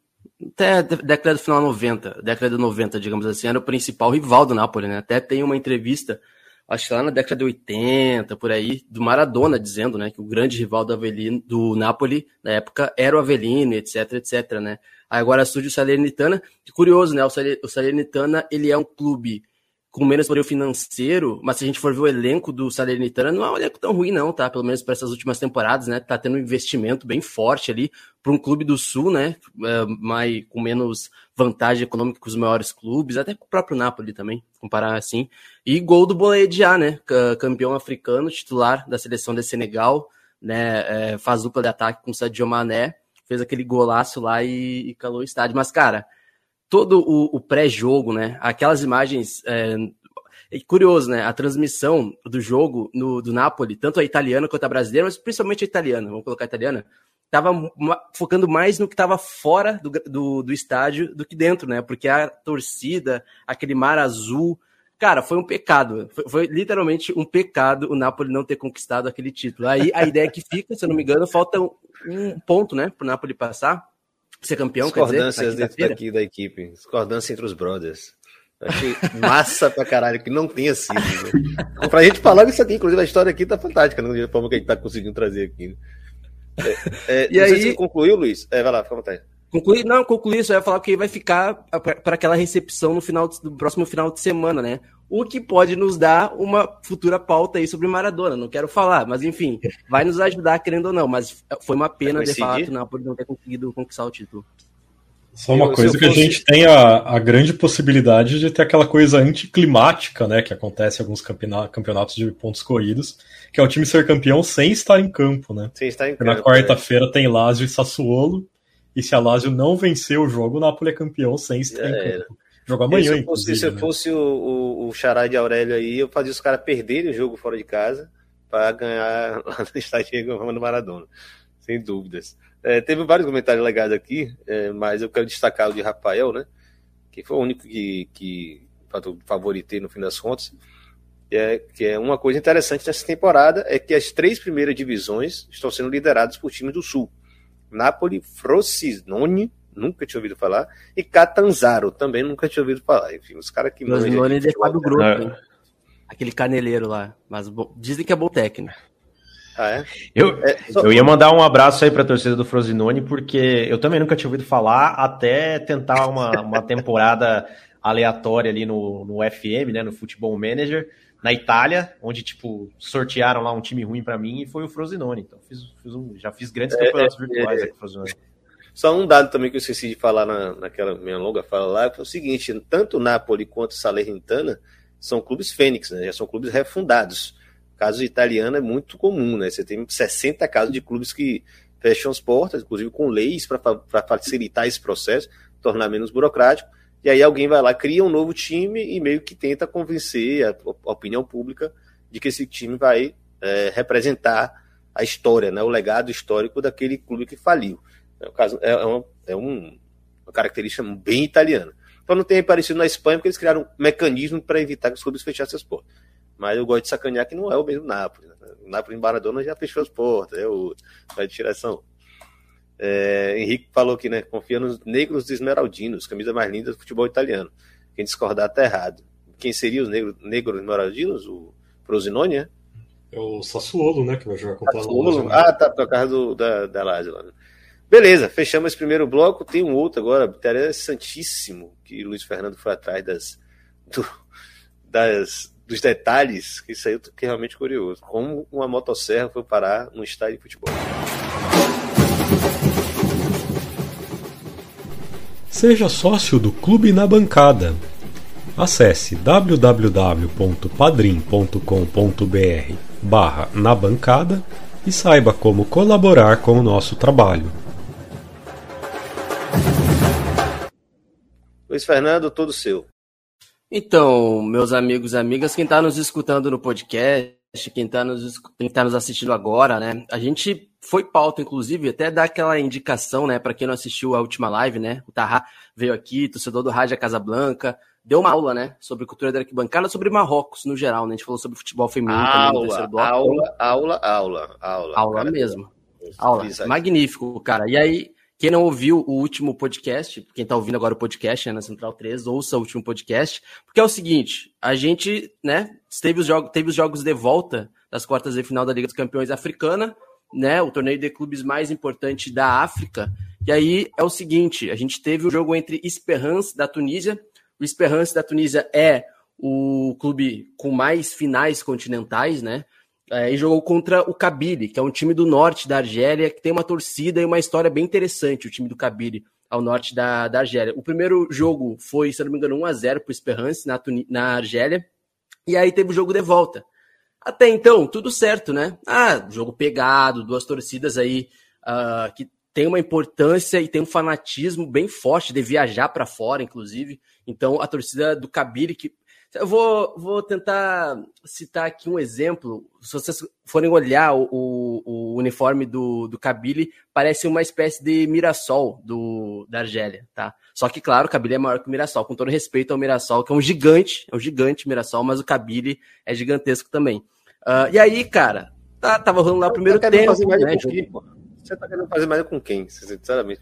até a década do final 90, década de 90, digamos assim, era o principal rival do Napoli, né? Até tem uma entrevista, acho que lá na década de 80, por aí, do Maradona dizendo, né, que o grande rival do Avelino, do Napoli na época era o Avelino, etc, etc, né? Agora surge o Salernitana, curioso, né? O Salernitana, ele é um clube com menos poder financeiro, mas se a gente for ver o elenco do Salernitana, não é um elenco tão ruim, não, tá? Pelo menos para essas últimas temporadas, né? Tá tendo um investimento bem forte ali para um clube do Sul, né? É, mais, com menos vantagem econômica que os maiores clubes, até com o próprio Napoli também, comparar assim. E gol do Boledia, né? Campeão africano, titular da seleção de Senegal, né? É, faz dupla de ataque com o Sadio Mané, fez aquele golaço lá e, e calou o estádio. Mas, cara, todo o, o pré-jogo, né? Aquelas imagens. É, é, curioso, né? A transmissão do jogo no, do Napoli, tanto a italiana quanto a brasileira, mas principalmente a italiana, vamos colocar a italiana, estava focando mais no que estava fora do, do, do, estádio do que dentro, né? Porque a torcida, aquele mar azul. Cara, foi um pecado. Foi, foi literalmente um pecado o Napoli não ter conquistado aquele título. Aí a ideia que fica, se eu não me engano, falta um ponto, né, para o Napoli passar ser campeão, Discordâncias dentro daqui da equipe. Discordância entre os brothers. Achei massa pra caralho que não tenha sido. Né? Pra gente falar isso aqui, inclusive a história aqui tá fantástica, né? Da forma que a gente tá conseguindo trazer aqui. Né? É, é, e aí... você concluiu, Luiz? É, vai lá, fica à vontade. Concluir, não, concluir, só ia falar que vai ficar para aquela recepção no final do próximo final de semana, né? O que pode nos dar uma futura pauta aí sobre Maradona. Não quero falar, mas enfim, vai nos ajudar, querendo ou não. Mas foi uma pena, de fato, não, por não ter conseguido conquistar o título. Só uma eu, coisa que fosse... a gente tem a, a grande possibilidade de ter aquela coisa anticlimática, né? Que acontece em alguns campeonatos de pontos corridos, que é o time ser campeão sem estar em campo, né? Sem estar em campo. Na quarta-feira é. tem Lazio e Sassuolo, e se a Lazio não vencer o jogo, o Napoli é campeão sem estar em campo. Jogo amanhã, se fosse, Se eu né? fosse o, o, o Xará de Aurélio aí, eu fazia os caras perderem o jogo fora de casa para ganhar lá no estádio Diego Maradona, sem dúvidas. É, teve vários comentários legais aqui, é, mas eu quero destacar o de Rafael, né? Que foi o único que, que favoritei no fim das contas. É, que é uma coisa interessante nessa temporada é que as três primeiras divisões estão sendo lideradas por times do Sul. Napoli, Frosinone, nunca tinha ouvido falar, e Catanzaro, também nunca tinha ouvido falar. Enfim, os caras que Frosinone é de Fábio Grupo, é. Aquele caneleiro lá. Mas dizem que é bom técnico. Ah, é? Eu, é, só... eu ia mandar um abraço aí para a torcida do Frosinone, porque eu também nunca tinha ouvido falar, até tentar uma, uma temporada aleatória ali no, no FM, né, no Futebol Manager, na Itália, onde, tipo, sortearam lá um time ruim para mim e foi o Frosinone. Então, fiz, fiz um, já fiz grandes é, campeonatos é, virtuais é, aqui Frosinone. Só um dado também que eu esqueci de falar na, naquela minha longa fala lá, foi o seguinte, tanto Napoli quanto Salernitana são clubes fênix, né, já são clubes refundados caso italiano é muito comum, né? Você tem 60 casos de clubes que fecham as portas, inclusive com leis para facilitar esse processo, tornar menos burocrático. E aí alguém vai lá, cria um novo time e meio que tenta convencer a, a opinião pública de que esse time vai é, representar a história, né, o legado histórico daquele clube que faliu. É, um caso, é, é, uma, é um, uma característica bem italiana. Então não tem aparecido na Espanha porque eles criaram um mecanismo para evitar que os clubes fechassem as portas. Mas eu gosto de sacanear que não é o mesmo Napoli. Né? O Napoli em Maradona já fechou as portas, é o vai de tiração. É, Henrique falou que né, confia nos negros esmeraldinos, camisa mais linda do futebol italiano. Quem discordar está errado. Quem seria os negros, negros esmeraldinos? O Frosinone, é? É o Sassuolo, né? Que vai jogar contra Sassuolo. a Ah, tá, por causa do, da, da Lazio lá. Né? Beleza, fechamos esse primeiro bloco. Tem um outro agora, interessantíssimo, que Luiz Fernando foi atrás das, do, das, dos detalhes, que isso aí eu fiquei realmente curioso. Como uma motosserra foi parar num estádio de futebol. Seja sócio do Clube na Bancada. Acesse www.padrim.com.br barra na bancada e saiba como colaborar com o nosso trabalho. Luiz Fernando, todo seu. Então, meus amigos e amigas, quem está nos escutando no podcast, quem está nos, quem tá nos assistindo agora, né? A gente foi pauta, inclusive, até dar aquela indicação, né? Para quem não assistiu a última live, né? O Tarra veio aqui, torcedor do Rádio Casablanca, deu uma aula, né? Sobre cultura da arquibancada, sobre Marrocos no geral, né? A gente falou sobre futebol feminino aula, também no Aula, aula, aula, aula. Aula mesmo. Aula. Magnífico, cara. E aí, quem não ouviu o último podcast, quem está ouvindo agora o podcast né, na Central 3, ouça o último podcast, porque é o seguinte, a gente, né, teve os jogos, teve os jogos de volta das quartas de final da Liga dos Campeões Africana, né, o torneio de clubes mais importante da África. E aí é o seguinte, a gente teve o jogo entre Esperance da Tunísia. O Esperance da Tunísia é o clube com mais finais continentais, né? É, e jogou contra o Kabyle, que é um time do norte da Argélia, que tem uma torcida e uma história bem interessante, o time do Kabyle, ao norte da, da Argélia. O primeiro jogo foi, se não me engano, 1x0 para o Esperance na, na Argélia, e aí teve o jogo de volta. Até então, tudo certo, né? Ah, jogo pegado, duas torcidas aí uh, que tem uma importância e tem um fanatismo bem forte de viajar para fora, inclusive. Então, a torcida do Kabyle, que eu vou, vou tentar citar aqui um exemplo. Se vocês forem olhar o, o, o uniforme do, do Kabyle, parece uma espécie de Mirassol do, da Argélia, tá? Só que, claro, o Kabyle é maior que o Mirassol, com todo respeito ao Mirassol, que é um gigante, é um gigante Mirassol, mas o Kabyle é gigantesco também. Uh, e aí, cara, tá, tava rolando lá o primeiro tá tempo. Né, Você tá querendo fazer mais com quem, sinceramente?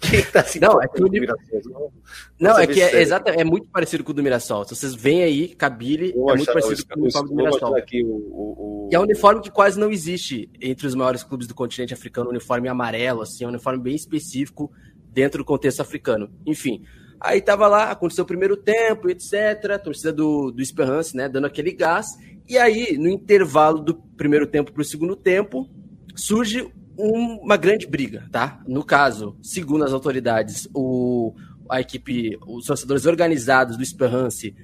Quem tá se não, é que o Mirassol, não, é que é, é muito parecido com o do Mirassol. Se vocês veem aí, Kabyle é muito parecido com o uniforme do Mirassol. Aqui o, o, o... E é um uniforme que quase não existe entre os maiores clubes do continente africano, um uniforme amarelo, assim, é um uniforme bem específico dentro do contexto africano. Enfim, aí tava lá, aconteceu o primeiro tempo, etc, a torcida do, do Esperance, né, dando aquele gás, e aí, no intervalo do primeiro tempo para o segundo tempo, surge uma grande briga, tá? No caso, segundo as autoridades, o, a equipe, os torcedores organizados do Esperance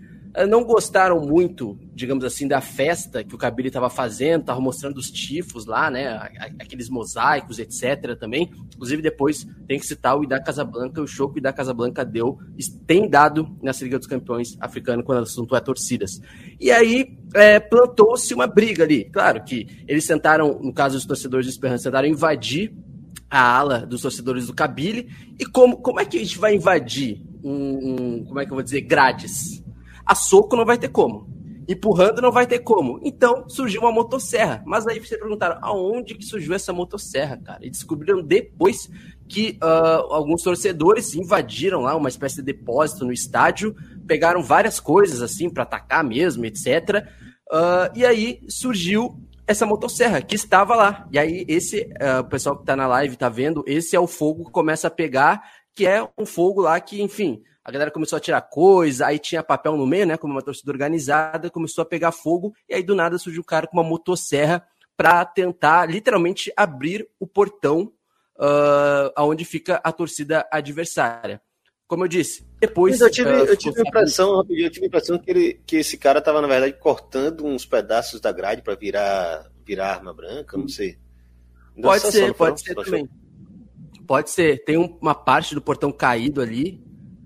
não gostaram muito, digamos assim, da festa que o Kabila estava fazendo, estava mostrando os tifos lá, né? Aqueles mosaicos, etc. também. Inclusive, depois tem que citar o Ida Casablanca, o show que o Ida Casablanca deu, tem dado nessa Liga dos Campeões africana quando o assunto é torcidas. E aí é, plantou-se uma briga ali. Claro que eles tentaram, no caso dos torcedores de Esperança, tentaram invadir a ala dos torcedores do Kabyle. E como, como é que a gente vai invadir um, um como é que eu vou dizer, grades? A soco não vai ter como. Empurrando não vai ter como. Então surgiu uma motosserra. Mas aí vocês perguntaram aonde que surgiu essa motosserra, cara? E descobriram depois que uh, alguns torcedores invadiram lá uma espécie de depósito no estádio, pegaram várias coisas assim para atacar mesmo, etc. Uh, ah, e aí surgiu essa motosserra que estava lá. E aí esse uh, o pessoal que está na live está vendo, esse é o fogo que começa a pegar, que é um fogo lá que, enfim, a galera começou a tirar coisa, aí tinha papel no meio, né? Como uma torcida organizada, começou a pegar fogo, e aí do nada surgiu o cara com uma motosserra para tentar literalmente abrir o portão uh, aonde fica a torcida adversária. Como eu disse, depois. eu tive, uh, eu tive a impressão, eu tive a impressão que, ele, que esse cara estava, na verdade, cortando uns pedaços da grade para virar, virar arma branca, não sei. pode ser, pode ser também. Pode ser. Tem uma parte do portão caído ali,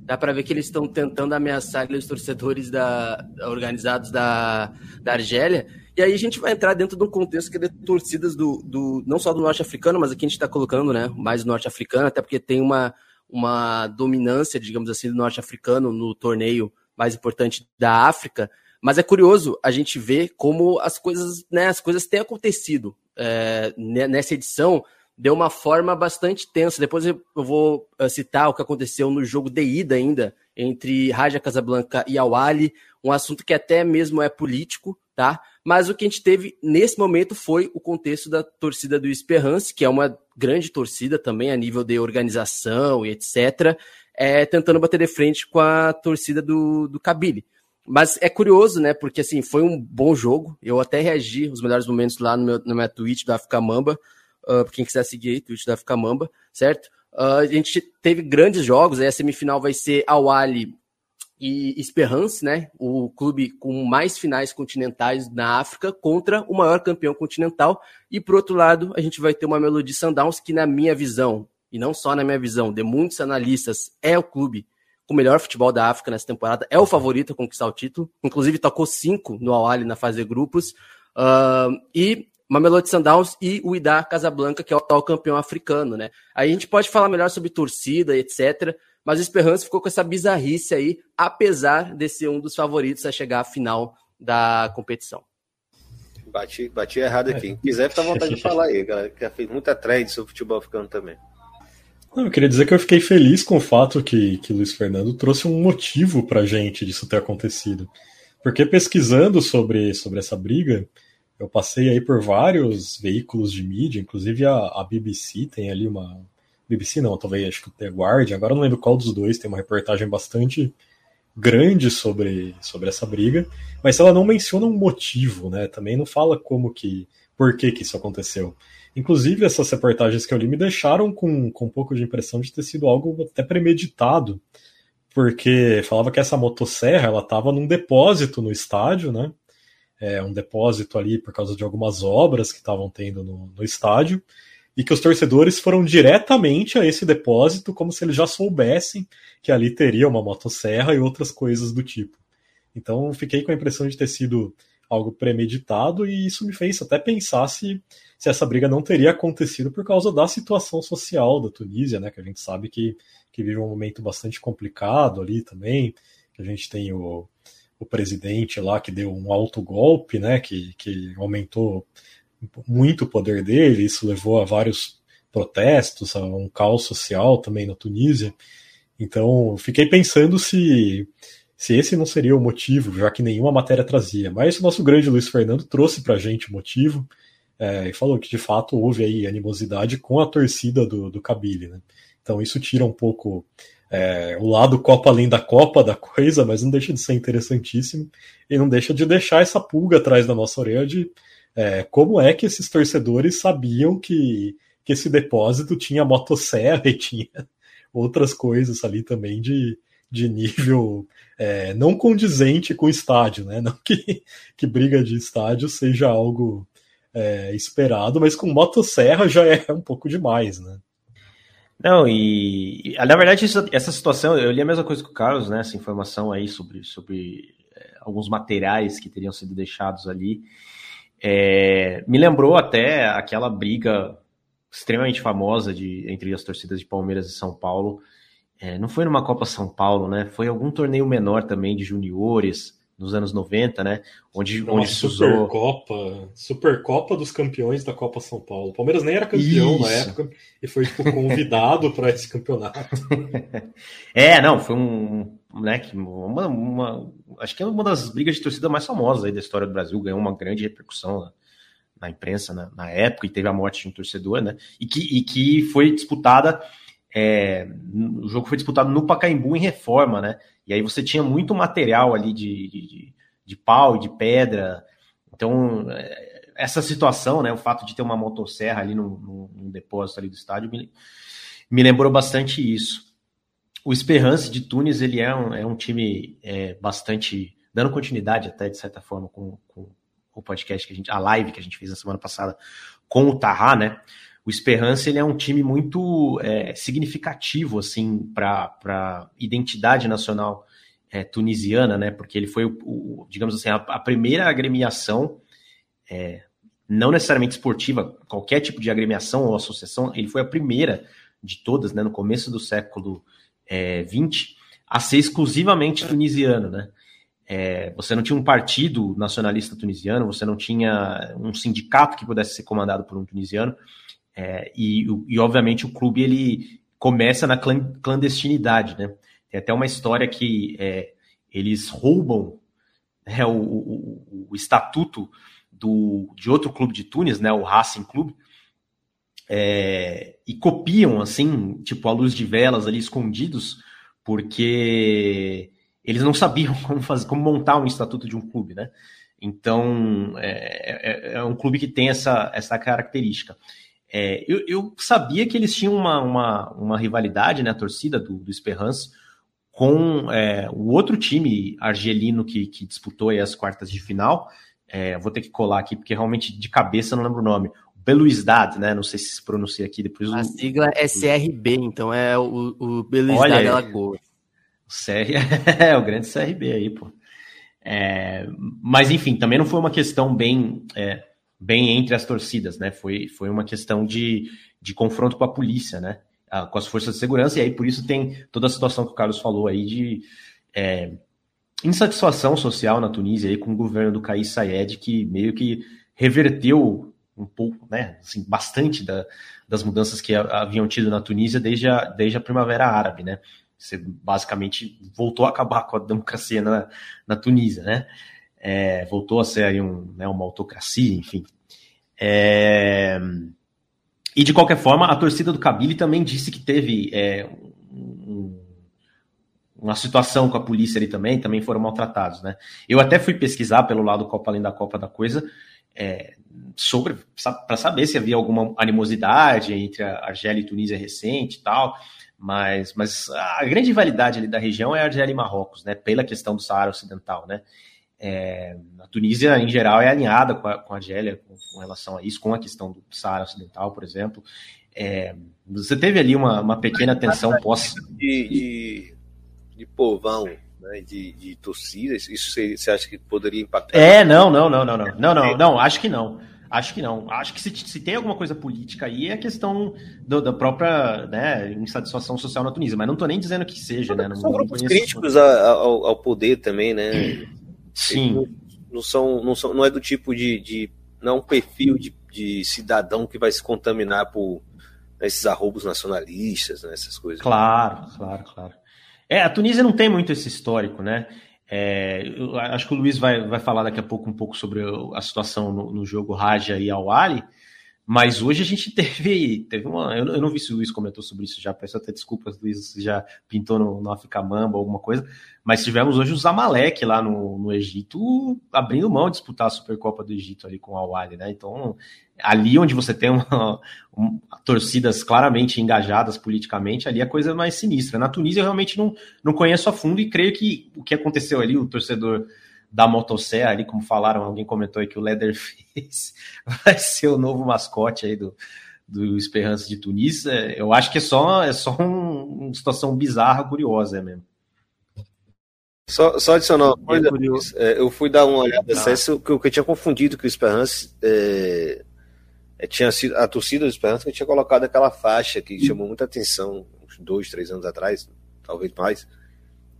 Dá para ver que eles estão tentando ameaçar os torcedores da, organizados da, da Argélia. E aí a gente vai entrar dentro de um contexto que é de torcidas do, do não só do norte africano, mas aqui a gente está colocando né, mais norte africano, até porque tem uma, uma dominância, digamos assim, do norte africano no torneio mais importante da África. Mas é curioso a gente ver como as coisas, né, as coisas têm acontecido. É, nessa edição, deu uma forma bastante tensa. Depois eu vou eh, citar o que aconteceu no jogo de ida ainda, entre Raja Casablanca e Awali, um assunto que até mesmo é político, tá? Mas o que a gente teve nesse momento foi o contexto da torcida do Esperance, que é uma grande torcida também a nível de organização e etc., é, tentando bater de frente com a torcida do, do Kabyle. Mas é curioso, né? Porque assim, foi um bom jogo. Eu até reagi os melhores momentos lá no meu, no meu tweet da África Mamba uh, pra quem quiser seguir aí, Twitch da Ficamamba, certo? Uh, a gente teve grandes jogos, aí a semifinal vai ser Awali e Esperance, né? O clube com mais finais continentais na África contra o maior campeão continental. E por outro lado, a gente vai ter uma Melody Sundowns que, na minha visão, e não só na minha visão, de muitos analistas, é o clube com o melhor futebol da África nessa temporada, é o favorito a conquistar o título. Inclusive, tocou cinco no Awali na fase de grupos. Uh, e Mamelodi Sundowns e o Ida Casablanca, que é o atual campeão africano, né? Aí a gente pode falar melhor sobre torcida, etc. Mas o Esperance ficou com essa bizarrice aí, apesar de ser um dos favoritos a chegar à final da competição. Bati, bati errado aqui. Quem quiser, fica à vontade de falar aí, galera, que já fez muita trend sobre futebol africano também. eu queria dizer que eu fiquei feliz com o fato que, que Luiz Fernando trouxe um motivo pra gente disso ter acontecido. Porque pesquisando sobre, sobre essa briga, eu passei aí por vários veículos de mídia, inclusive a, a BBC tem ali uma. BBC não, talvez acho que o The Guardian, agora não lembro qual dos dois, tem uma reportagem bastante grande sobre, sobre essa briga, mas ela não menciona um motivo, né? Também não fala como que. por que, que isso aconteceu. Inclusive, essas reportagens que eu li me deixaram com, com um pouco de impressão de ter sido algo até premeditado, porque falava que essa motosserra ela estava num depósito no estádio, né? É, um depósito ali por causa de algumas obras que estavam tendo no, no estádio, e que os torcedores foram diretamente a esse depósito como se eles já soubessem que ali teria uma motosserra e outras coisas do tipo. Então fiquei com a impressão de ter sido algo premeditado e isso me fez até pensar se, se essa briga não teria acontecido por causa da situação social da Tunísia, né, que a gente sabe que, que vive um momento bastante complicado ali também, que a gente tem o, o presidente lá que deu um alto golpe, né, que, que aumentou muito o poder dele, isso levou a vários protestos, a um caos social também na Tunísia. Então, fiquei pensando se, se esse não seria o motivo, já que nenhuma matéria trazia. Mas o nosso grande Luiz Fernando trouxe para a gente o motivo é, e falou que de fato houve aí animosidade com a torcida do, do Kabyle. Né? Então, isso tira um pouco é, o lado Copa além da Copa da coisa, mas não deixa de ser interessantíssimo e não deixa de deixar essa pulga atrás da nossa orelha de é, como é que esses torcedores sabiam que, que esse depósito tinha motosserra e tinha outras coisas ali também de, de nível é, não condizente com o estádio, né? Não que, que briga de estádio seja algo é, esperado, mas com motosserra já é um pouco demais, né? Não, e, na verdade essa situação, eu li a mesma coisa que o Carlos, né? Essa informação aí sobre, sobre é, alguns materiais que teriam sido deixados ali. É, me lembrou até aquela briga extremamente famosa de, entre as torcidas de Palmeiras e São Paulo. É, não foi numa Copa São Paulo, né? Foi algum torneio menor também de juniores nos anos 90, né? Onde, Nossa, onde se Supercopa, usou... Supercopa dos campeões da Copa São Paulo. O Palmeiras nem era campeão Isso. na época e foi tipo, convidado para esse campeonato. é, não, foi um, né, uma, uma, acho que é uma das brigas de torcida mais famosas aí da história do Brasil, ganhou uma grande repercussão na, na imprensa na, na, época e teve a morte de um torcedor, né? E que, e que foi disputada é, o jogo foi disputado no Pacaembu em reforma, né? E aí você tinha muito material ali de, de, de pau e de pedra. Então, é, essa situação, né? O fato de ter uma motosserra ali no, depósito ali do estádio me, me, lembrou bastante isso. O Esperance de Tunis, ele é um, é um time é, bastante dando continuidade até de certa forma com, com, o podcast que a gente, a live que a gente fez na semana passada com o Tarra, né? O Esperance ele é um time muito é, significativo assim para identidade nacional é, tunisiana, né? Porque ele foi o, o digamos assim a, a, primeira agremiação, é, não necessariamente esportiva, qualquer tipo de agremiação ou associação, ele foi a primeira de todas, né? No começo do século XX, é, a ser exclusivamente tunisiano, né? É, você não tinha um partido nacionalista tunisiano, você não tinha um sindicato que pudesse ser comandado por um tunisiano. É, e, e, obviamente, o clube ele começa na clandestinidade, né? Tem até uma história que é, eles roubam né, o, o, o, estatuto do, de outro clube de Tunis, né, o Racing Clube, é, e copiam, assim, tipo, a luz de velas ali escondidos, porque eles não sabiam como, fazer, como montar um estatuto de um clube, né? Então, é, é, é um clube que tem essa, essa característica. É, eu, eu, sabia que eles tinham uma, uma, uma rivalidade, né, a torcida do, do Esperance, com é, o outro time argelino que, que disputou as quartas de final. É, vou ter que colar aqui, porque realmente de cabeça não lembro o nome. Belouizdad, né? Não sei se se pronuncia aqui depois. A o, sigla é CRB, então é o, o Belouizdad Alagoas. O CR, é o grande CRB aí, pô. É, mas enfim, também não foi uma questão bem é, bem entre as torcidas, né? Foi, foi uma questão de, de confronto com a polícia, né? Com as forças de segurança, e aí por isso tem toda a situação que o Carlos falou aí de é, insatisfação social na Tunísia aí com o governo do Kais Sayed, que meio que reverteu um pouco, né? Assim, bastante da, das mudanças que haviam tido na Tunísia desde a, desde a Primavera Árabe, né? Você basicamente voltou a acabar com a democracia na, na Tunísia, né? É, voltou a ser aí um, né, uma autocracia, enfim. É, e de qualquer forma, a torcida do Kabyle também disse que teve é, um, uma situação com a polícia ali também, também foram maltratados, né? Eu até fui pesquisar pelo lado Copa Além da Copa da Coisa é, sobre para saber se havia alguma animosidade entre a Argélia e Tunísia recente e tal, mas, mas a grande rivalidade ali da região é a Argélia e Marrocos, né? Pela questão do Saara Ocidental, né? É, a Tunísia, em geral, é alinhada com a, com a Argélia com, com, relação a isso, com a questão do Saara Ocidental, por exemplo. É, você teve ali uma, uma pequena tensão pós. De, de, de povão, né, de, de torcida, isso você, você acha que poderia impactar? É, não, não, não, não, não, não, não, não, acho que não. Acho que não. Acho que se, se tem alguma coisa política aí é a questão do, da própria né, insatisfação social na Tunísia, mas não estou nem dizendo que seja, né? Não, São grupos críticos ao, ao, poder também, né? Sim. Não, não, são, não, são, não é do tipo de, de não é um perfil de, de cidadão que vai se contaminar por, esses arroubos nacionalistas, né, essas coisas. Claro, claro, claro. É, a Tunísia não tem muito esse histórico, né? É, eu acho que o Luiz vai, vai falar daqui a pouco um pouco sobre a situação no, no jogo Raja e Al-Ali, mas hoje a gente teve, teve uma. Eu, eu, não vi se o Luiz comentou sobre isso já, peço até desculpas, Luiz, se já pintou no, no Mamba alguma coisa, mas tivemos hoje o Zamalek lá no, no Egito abrindo mão de disputar a Supercopa do Egito ali com o Al-Ali, né? Então, ali onde você tem uma, torcidas claramente engajadas politicamente, ali é a coisa mais sinistra. Na Tunísia eu realmente não, não conheço a fundo e creio que o que aconteceu ali, o torcedor da motosserra ali, como falaram, alguém comentou aí que o Leatherface vai ser o novo mascote aí do, do Esperança de Tunis. É, eu acho que é só, é só um, uma situação bizarra, curiosa é mesmo. Só, só adicionar uma coisa, é, eu fui dar uma olhada, ah. isso, que eu, que eu tinha confundido que o Esperança é, é, tinha sido a torcida do Esperança que tinha colocado aquela faixa que chamou muita atenção uns dois, três anos atrás, talvez mais,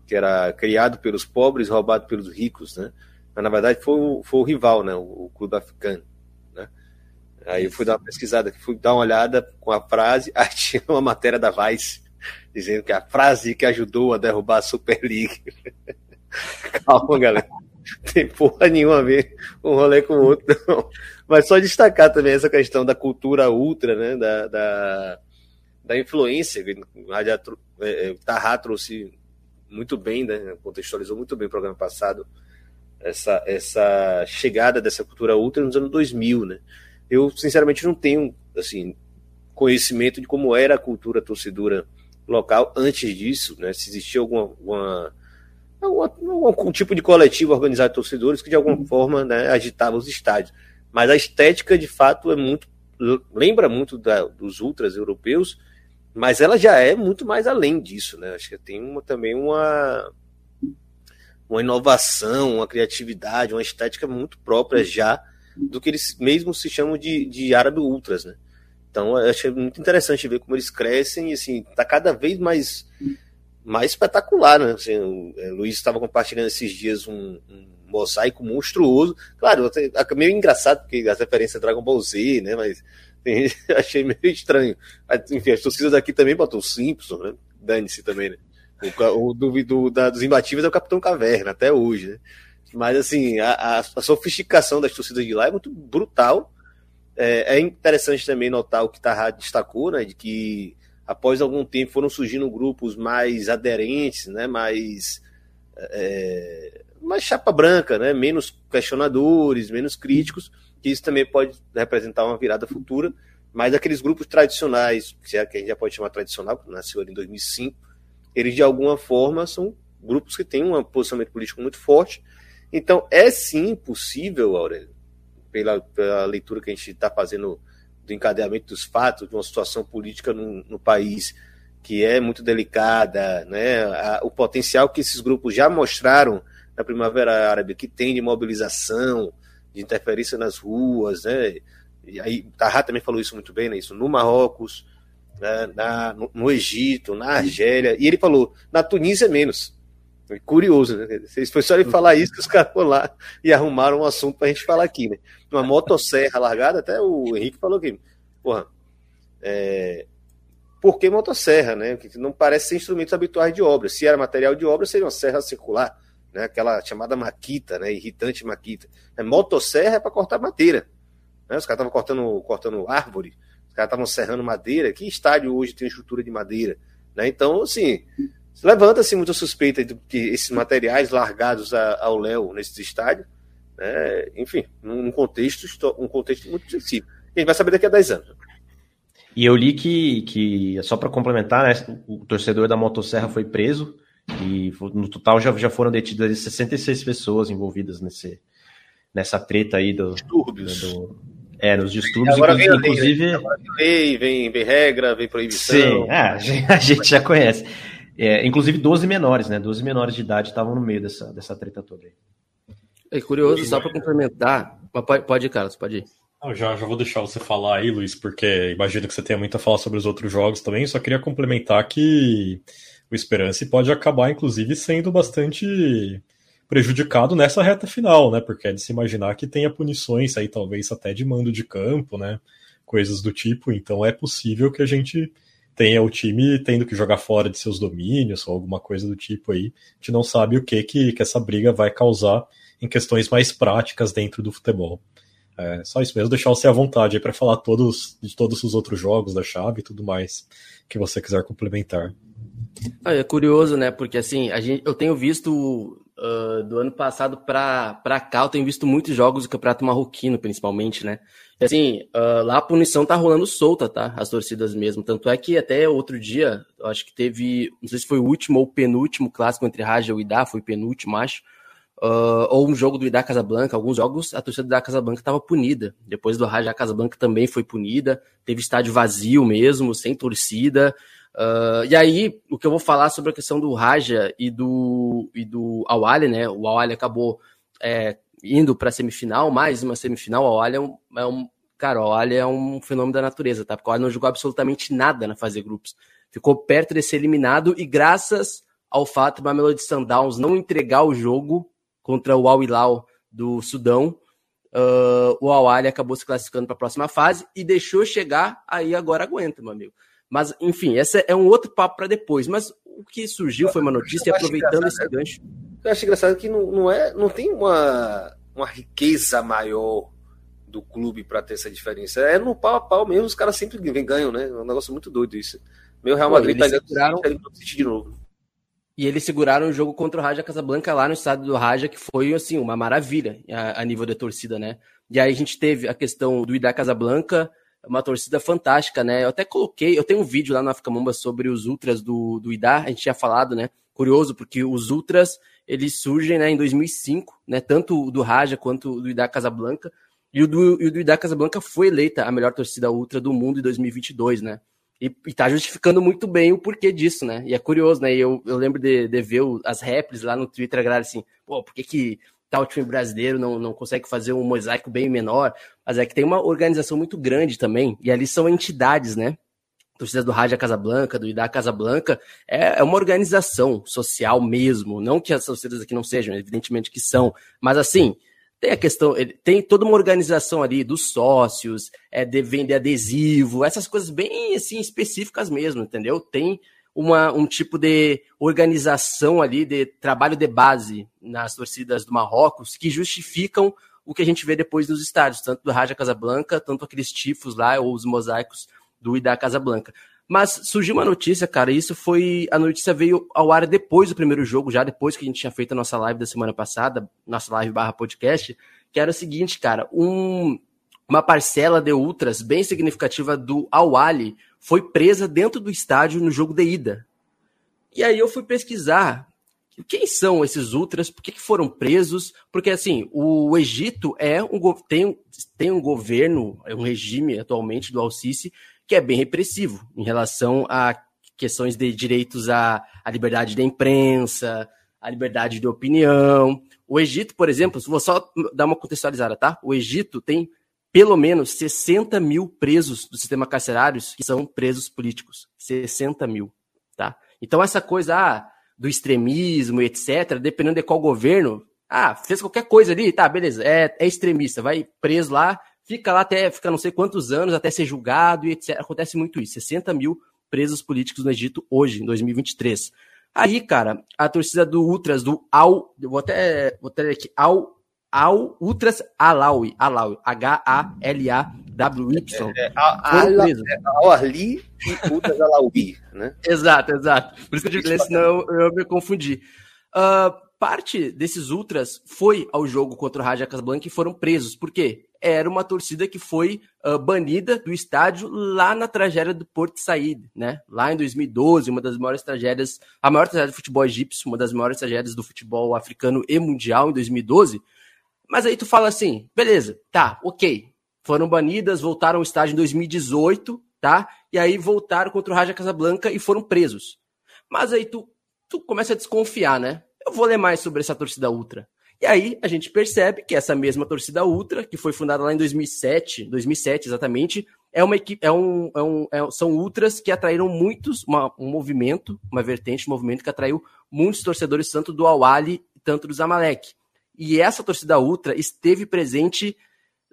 que era criado pelos pobres, roubado pelos ricos, né? Mas na verdade foi o, foi o rival, né? O, o clube africano, né? Aí eu fui dar uma pesquisada, fui dar uma olhada com a frase, aí tinha uma matéria da Vice dizendo que a frase que ajudou a derrubar a Super League. Calma, galera. Tem porra nenhuma a ver um rolê com o outro, não. Mas só destacar também essa questão da cultura ultra, né? Da, da, da influência. O é, é, Tarra trouxe muito bem, né? contextualizou muito bem o programa passado, essa, essa chegada dessa cultura ultra nos anos 2000, né? Eu, sinceramente, não tenho, assim, conhecimento de como era a cultura torcedora local antes disso, né? Se existia alguma, alguma, algum, algum tipo de coletivo organizado de torcedores que, de alguma forma, né, agitava os estádios. Mas a estética, de fato, é muito lembra muito da, dos ultras europeus, mas ela já é muito mais além disso, né? Acho que tem uma, também uma, uma inovação, uma criatividade, uma estética muito própria já do que eles mesmo se chamam de, de árabe ultras, né? Então, eu achei muito interessante ver como eles crescem e, assim, tá cada vez mais, mais espetacular, né? Assim, o é, Luiz estava compartilhando esses dias um, um mosaico monstruoso. Claro, é meio engraçado, porque as referências Dragon Ball Z, né? Mas achei meio estranho. Enfim, as torcidas aqui também botam o Simpson, né? Dane-se também, né? O, o do, do, da, dos imbatíveis é o Capitão Caverna, até hoje, né? Mas, assim, a, a, a sofisticação das torcidas de lá é muito brutal. É, é interessante também notar o que Tarra destacou, né? De que após algum tempo foram surgindo grupos mais aderentes, né? Mais. É, mais chapa branca, né? Menos questionadores, menos críticos que isso também pode representar uma virada futura, mas aqueles grupos tradicionais, que a gente já pode chamar tradicional, que nasceu ali em 2005, eles de alguma forma são grupos que têm um posicionamento político muito forte. Então é sim possível, Aurélio, pela, pela leitura que a gente está fazendo do encadeamento dos fatos, de uma situação política no, no país que é muito delicada, né? A, o potencial que esses grupos já mostraram na Primavera Árabe, que tem de mobilização, de interferência nas ruas, né? E aí Tarra também falou isso muito bem, né? Isso no Marrocos, né? na, no, no, Egito, na Argélia, e ele falou, na Tunísia é menos. É curioso, né? Foi só ele falar isso que os caras foram lá e arrumaram um assunto pra gente falar aqui, né? Uma motosserra largada, até o Henrique falou aqui, porra, é, por que motosserra, né? Não parece ser instrumentos habituais de obra. Se era material de obra, seria uma serra circular né, aquela chamada maquita, né, irritante maquita. É, motosserra é para cortar madeira. Né, os caras estavam cortando, cortando árvore, os caras estavam serrando madeira. Que estádio hoje tem estrutura de madeira? Né? Então, assim, levanta-se muita suspeita de que esses materiais largados ao léu nesses estádios, né, enfim, num contexto, um contexto muito específico. A gente vai saber daqui a 10 anos. E eu li que, que só para complementar, né, o torcedor da motosserra foi preso e no total já, já foram detidas 66 pessoas envolvidas nesse, nessa treta aí do. Distúrbios. Do, é, nos distúrbios. Agora vem inclusive. Lei, agora vem lei, vem, vem regra, vem proibição. Sim, é, a gente já conhece. É, inclusive 12 menores, né? 12 menores de idade estavam no meio dessa, dessa treta toda aí. É curioso, só para complementar. Pode, pode ir, Carlos, pode ir. Eu já, já vou deixar você falar aí, Luiz, porque imagino que você tenha muito a falar sobre os outros jogos também. Só queria complementar que o Esperance pode acabar, inclusive, sendo bastante prejudicado nessa reta final, né? Porque é de se imaginar que tenha punições aí, talvez até de mando de campo, né? coisas do tipo, então é possível que a gente tenha o time tendo que jogar fora de seus domínios ou alguma coisa do tipo aí. A gente não sabe o que, que, que essa briga vai causar em questões mais práticas dentro do futebol. É, só isso mesmo, deixar você à vontade aí para falar todos, de todos os outros jogos da chave e tudo mais que você quiser complementar. Ah, é curioso, né? Porque assim, a gente, eu tenho visto uh, do ano passado para cá, eu tenho visto muitos jogos do Campeonato Marroquino, principalmente, né? E, assim, uh, lá a punição tá rolando solta, tá? As torcidas mesmo. Tanto é que até outro dia, eu acho que teve, não sei se foi o último ou penúltimo clássico entre Raja e Idá, foi penúltimo, acho Uh, ou um jogo do Idá Casablanca, alguns jogos a torcida do Idá Casablanca estava punida. Depois do Raja Casablanca também foi punida. Teve estádio vazio mesmo, sem torcida. Uh, e aí, o que eu vou falar sobre a questão do Raja e do, e do Awali, né? O Awali acabou é, indo para a semifinal, mais uma semifinal. O Awali é um, é um. Cara, o Awali é um fenômeno da natureza, tá? Porque o Awali não jogou absolutamente nada na fase de grupos. Ficou perto de ser eliminado e graças ao fato do Mamelody Sundowns não entregar o jogo contra o Al Hilal do Sudão. Uh, o Al Ali acabou se classificando para a próxima fase e deixou chegar, aí agora aguenta, meu amigo. Mas, enfim, esse é um outro papo para depois. Mas o que surgiu foi uma notícia, aproveitando esse gancho. Eu acho engraçado que não, não, é, não tem uma, uma riqueza maior do clube para ter essa diferença. É no pau a pau mesmo, os caras sempre ganham, né? É um negócio muito doido isso. Meu Real Madrid Pô, tá seguraram... de novo. E eles seguraram o jogo contra o Raja Casablanca lá no estádio do Raja, que foi assim uma maravilha a, a, nível da torcida, né? E aí a gente teve a questão do Idá Casablanca, uma torcida fantástica, né? Eu até coloquei, eu tenho um vídeo lá no Mamba sobre os ultras do, do Idá, a gente tinha falado, né? Curioso, porque os ultras, eles surgem né, em 2005, né? Tanto o do Raja quanto o do Idá Casablanca. E o do, do Idá Casablanca foi eleita a melhor torcida ultra do mundo em 2022, né? E, e tá justificando muito bem o porquê disso, né? E é curioso, né? Eu, eu lembro de, de ver as réplicas lá no Twitter, a galera assim, pô, por que, que tal time brasileiro não, não consegue fazer um mosaico bem menor? Mas é que tem uma organização muito grande também, e ali são entidades, né? torcidas do Rádio Casablanca, do Idá Casablanca, é, é uma organização social mesmo. Não que as torcidas aqui não sejam, evidentemente que são, mas assim, tem a questão, tem toda uma organização ali dos sócios, é de vender adesivo, essas coisas bem assim específicas mesmo, entendeu? Tem uma, um tipo de organização ali de trabalho de base nas torcidas do Marrocos que justificam o que a gente vê depois nos estádios, tanto do Raja Casablanca, tanto aqueles tifos lá ou os mosaicos do Ida Casablanca. Mas surgiu uma notícia, cara, e isso foi. A notícia veio ao ar depois do primeiro jogo, já depois que a gente tinha feito a nossa live da semana passada, nossa live barra podcast, que era o seguinte, cara, um, uma parcela de ultras bem significativa do Awali foi presa dentro do estádio no jogo de ida. E aí eu fui pesquisar quem são esses ultras, por que, que foram presos, porque assim, o Egito é um, tem, tem um governo, é um regime atualmente do Al-Sisi que é bem repressivo em relação a questões de direitos à, à liberdade da imprensa, à liberdade de opinião. O Egito, por exemplo, vou só dar uma contextualizada, tá? O Egito tem pelo menos 60 mil presos do sistema carcerário que são presos políticos. 60 mil, tá? Então essa coisa ah, do extremismo, etc., dependendo de qual governo, ah, fez qualquer coisa ali, tá, beleza, é, é extremista, vai preso lá, fica lá até, fica não sei quantos anos, até ser julgado e etc. Acontece muito isso. 60 mil presos políticos no Egito hoje, em 2023. Aí, cara, a torcida do Ultras, do Al, vou até, vou até aqui, Al, Al Ultras Alawi, Alawi, H-A-L-A-W-Y. É, é, Al Arli e Ultras Alawi, né? exato, exato. Por isso que eu digo, senão eu, eu me confundi. Uh, parte desses Ultras foi ao jogo contra o Raja Casablanca e foram presos. Por quê? Era uma torcida que foi uh, banida do estádio lá na tragédia do Porto Said, né? Lá em 2012, uma das maiores tragédias, a maior tragédia do futebol egípcio, uma das maiores tragédias do futebol africano e mundial em 2012. Mas aí tu fala assim, beleza, tá, ok. Foram banidas, voltaram ao estádio em 2018, tá? E aí voltaram contra o Raja Casablanca e foram presos. Mas aí tu, tu começa a desconfiar, né? Eu vou ler mais sobre essa torcida ultra. E aí a gente percebe que essa mesma torcida ultra, que foi fundada lá em 2007, 2007 exatamente, é uma equipe, é um, é um é, são ultras que atraíram muitos, uma, um movimento, uma vertente, um movimento que atraiu muitos torcedores tanto do Awali tanto do Zamalek. E essa torcida ultra esteve presente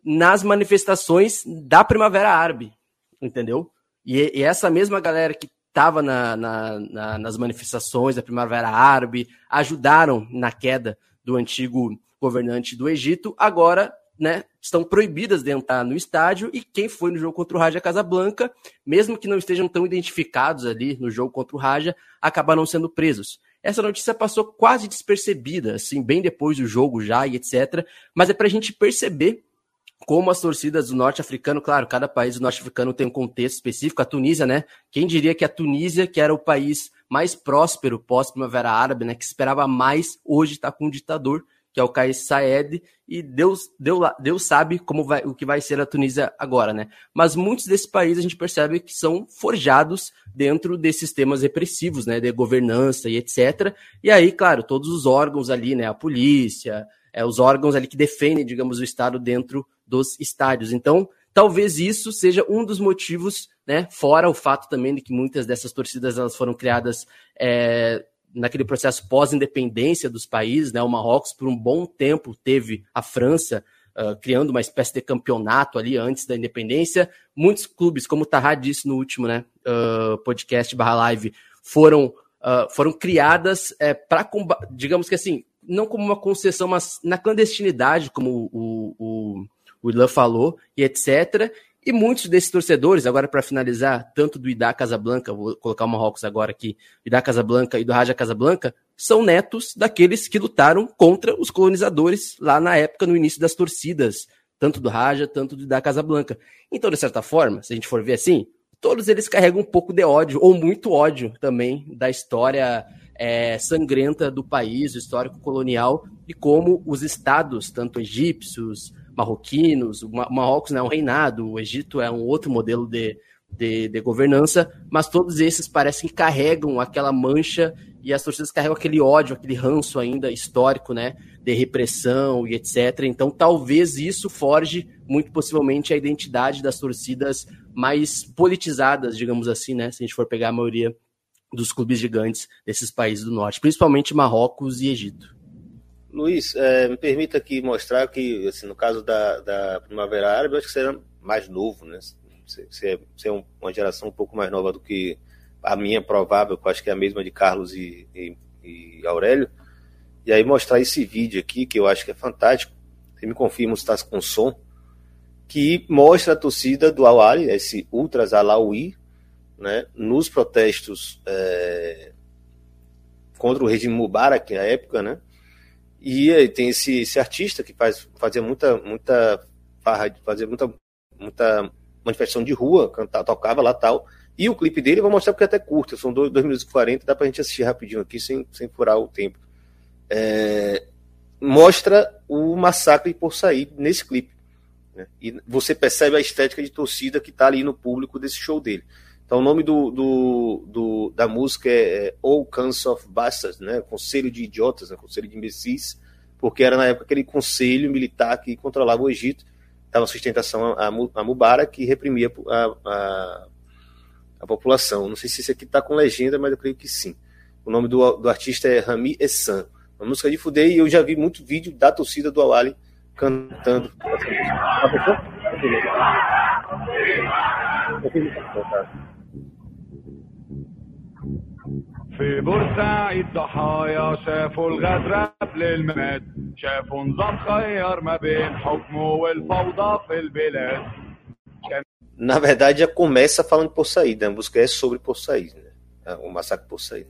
nas manifestações da Primavera Árabe, entendeu? E, e essa mesma galera que estava na, na, na, nas manifestações da Primavera Árabe ajudaram na queda do antigo governante do Egito, agora né, estão proibidas de entrar no estádio e quem foi no jogo contra o Raja Casablanca, mesmo que não estejam tão identificados ali no jogo contra o Raja, acabaram sendo presos. Essa notícia passou quase despercebida, assim, bem depois do jogo já e etc. Mas é para a gente perceber como as torcidas do norte-africano, claro, cada país do norte-africano tem um contexto específico. A Tunísia, né? Quem diria que a Tunísia, que era o país mais próspero pós-primavera árabe, né? Que esperava mais, hoje está com um ditador que é o Kais Saed, e Deus, Deus, Deus sabe como vai, o que vai ser a Tunísia agora, né? Mas muitos desses países a gente percebe que são forjados dentro desses sistemas repressivos, né? De governança e etc. E aí, claro, todos os órgãos ali, né? A polícia, é, os órgãos ali que defendem, digamos, o Estado dentro dos estádios. Então, talvez isso seja um dos motivos, né? Fora o fato também de que muitas dessas torcidas elas foram criadas é, naquele processo pós-independência dos países, né? O Marrocos por um bom tempo teve a França uh, criando uma espécie de campeonato ali antes da independência. Muitos clubes, como o Tahá disse no último, né, uh, podcast barra live, foram uh, foram criadas é, para digamos que assim, não como uma concessão, mas na clandestinidade, como o, o, o Ilan falou, e etc. E muitos desses torcedores, agora para finalizar, tanto do Idá Casablanca, vou colocar o Marrocos agora aqui, Idá Casablanca e do Raja Casablanca, são netos daqueles que lutaram contra os colonizadores lá na época, no início das torcidas, tanto do Raja, tanto do Idá Casablanca. Então, de certa forma, se a gente for ver assim, todos eles carregam um pouco de ódio, ou muito ódio também, da história é, sangrenta do país, o histórico colonial, e como os estados, tanto egípcios, marroquinos, o Marrocos é um reinado, o Egito é um outro modelo de, de, de, governança, mas todos esses parecem que carregam aquela mancha e as torcidas carregam aquele ódio, aquele ranço ainda histórico, né, de repressão e etc. Então, talvez isso forge muito possivelmente a identidade das torcidas mais politizadas, digamos assim, né, se a gente for pegar a maioria dos clubes gigantes desses países do norte, principalmente Marrocos e Egito. Luiz, é, me permita aqui mostrar que, assim, no caso da, da Primavera Árabe, eu acho que era mais novo, né? Você, você é uma geração um pouco mais nova do que a minha, provável, que eu acho que é a mesma de Carlos e, e, e Aurélio. E aí mostrar esse vídeo aqui, que eu acho que é fantástico. Você me confirma se está com som. Que mostra a torcida do al esse Ultras Alawi, né, nos protestos é, contra o regime Mubarak na época, né? E tem esse, esse artista que faz, fazia muita, muita farra, fazia muita, muita manifestação de rua, cantava, tocava lá tal. E o clipe dele, vou mostrar porque é até curto, são 2 minutos e 40, dá pra gente assistir rapidinho aqui sem, sem furar o tempo. É, mostra o massacre por sair nesse clipe. Né? E você percebe a estética de torcida que está ali no público desse show dele. Então, o nome do, do, do da música é, é All Council of Bastards, né? Conselho de Idiotas, né? Conselho de Imbecis, porque era na época aquele conselho militar que controlava o Egito, dava sustentação a, a Mubarak que reprimia a, a, a, população. Não sei se isso aqui está com legenda, mas eu creio que sim. O nome do, do artista é Rami Essan. Uma música de Fudei e eu já vi muito vídeo da torcida do Awali cantando essa música. في بورسعيد ضحايا شافوا الغدر قبل المات شافوا نظام خير ما بين حكمه والفوضى في البلاد Na verdade, já começa falando por saída. A música é sobre por saída, né? O massacre por saída.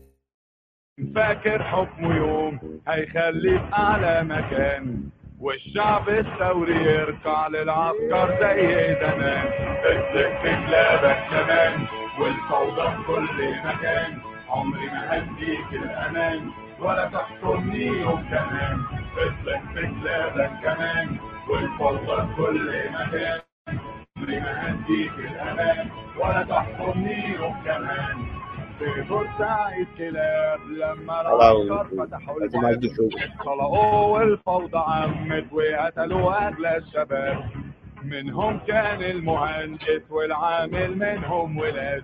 فاكر حكمه يوم هيخلي في أعلى مكان والشعب الثوري يركع للعسكر زي زمان في كمان والفوضى في كل مكان عمري ما هديك الأمان ولا تحكمني يوم كمان. اسلك في كلابك كمان والفضل كل مكان. عمري ما هديك الأمان ولا تحكمني يوم كمان. في بورسعيد كلاب لما العسكر فتحوا البلد طلقوا والفوضى عمت وقتلوا أغلى الشباب. منهم كان المهندس والعامل منهم ولاد.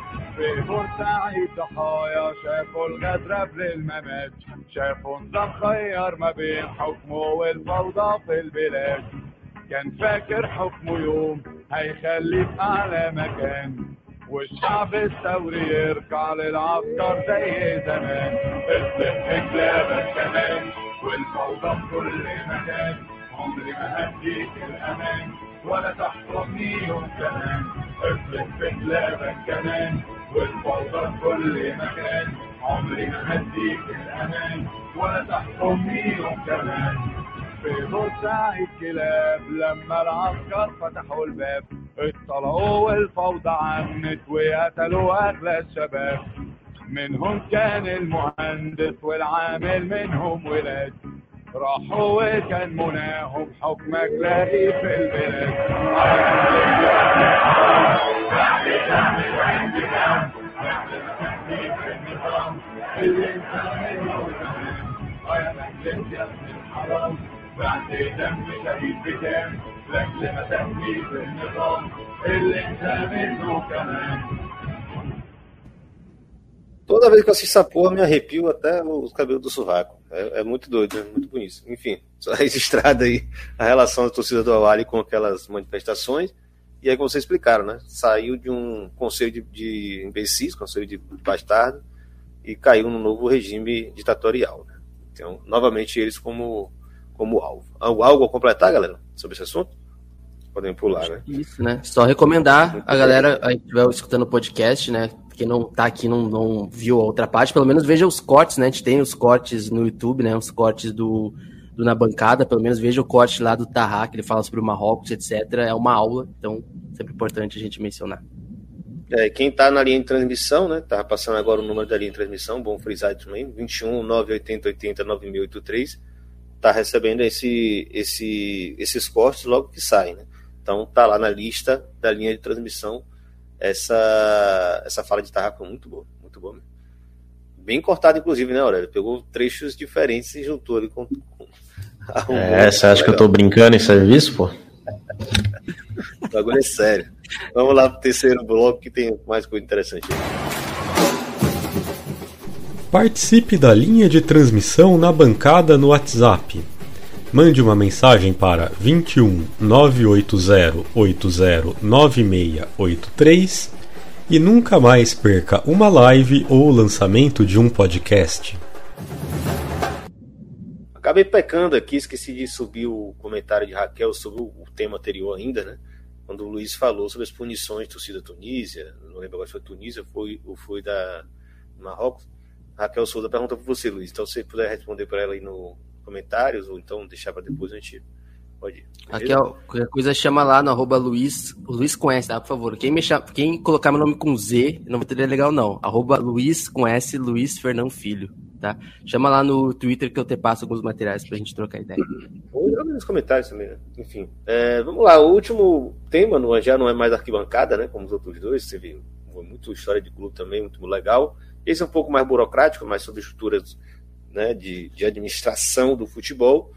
في بورسعيد ضحايا شافوا الغدر قبل الممات شافوا نظام خير ما بين حكمه والفوضى في البلاد كان فاكر حكمه يوم هيخليه في أعلى مكان والشعب الثوري يرجع للعسكر زي زمان اصبح في كلابك كمان والفوضى في كل مكان عمري ما هديك الأمان ولا تحكمني يوم كمان في كلابك كمان والفوضى في كل مكان عمري ما هديك الأمان ولا تحكمني يوم كمان في بورسعيد كلاب لما العسكر فتحوا الباب اطلعوا والفوضى عمت وقتلوا اغلى الشباب منهم كان المهندس والعامل منهم ولاد راحوا وكان مناهم حكمك لاقي في البلاد اللي انت منه كمان يا مجلس يا ابن الحرام بعد دم شهيد بكام لاجل ما تهدي في النظام اللي انت منه كمان Toda vez que eu assisto essa porra, me arrepio até os cabelos do sovaco. É, é muito doido, né? muito bonito. Enfim, só registrada aí a relação da torcida do Awali com aquelas manifestações. E aí, como vocês explicaram, né? Saiu de um conselho de, de imbecis, conselho de bastardo, e caiu no novo regime ditatorial. Né? Então, novamente, eles como, como alvo. Algo a completar, galera, sobre esse assunto? Podem pular, né? Isso, né? Só recomendar a galera aí que estiver escutando o podcast, né? Quem não tá aqui não, não viu a outra parte, pelo menos veja os cortes, né? A gente tem os cortes no YouTube, né? Os cortes do, do Na Bancada, pelo menos veja o corte lá do Tarra, que ele fala sobre o Marrocos, etc. É uma aula, então sempre importante a gente mencionar. É, quem está na linha de transmissão, né? Tá passando agora o número da linha de transmissão, bom frisar também, 21 980 80 9683, tá recebendo esse, esse, esses cortes logo que saem, né? Então tá lá na lista da linha de transmissão essa essa fala de Tarraco muito boa, muito boa mesmo. Bem cortada, inclusive, né, Aurélio? Pegou trechos diferentes e juntou ali com. com é, você acha que eu tô brincando em serviço, pô? o bagulho é sério. Vamos lá pro terceiro bloco que tem mais coisa interessante. Participe da linha de transmissão na bancada no WhatsApp. Mande uma mensagem para 21 980 80 9683 e nunca mais perca uma live ou o lançamento de um podcast. Acabei pecando aqui, esqueci de subir o comentário de Raquel sobre o tema anterior ainda, né? Quando o Luiz falou sobre as punições de torcida Tunísia, não lembro agora se foi Tunísia foi, ou foi da Marrocos. Raquel Souza pergunta para você, Luiz. Então, se você puder responder para ela aí no comentários, ou então deixar para depois a gente pode ir. Aqui, ó, qualquer coisa chama lá no arroba Luiz. Luiz conhece, tá? Por favor. Quem, me chama, quem colocar meu nome com Z, não vai ter legal, não. Arroba Luiz com S, Luiz Fernão Filho. Tá? Chama lá no Twitter que eu te passo alguns materiais pra gente trocar ideia. Ou nos comentários também, né? Enfim. É, vamos lá, o último tema no, já não é mais arquibancada, né? Como os outros dois, você viu. Muito história de clube também, muito legal. Esse é um pouco mais burocrático, mais sobre estruturas né, de, de administração do futebol.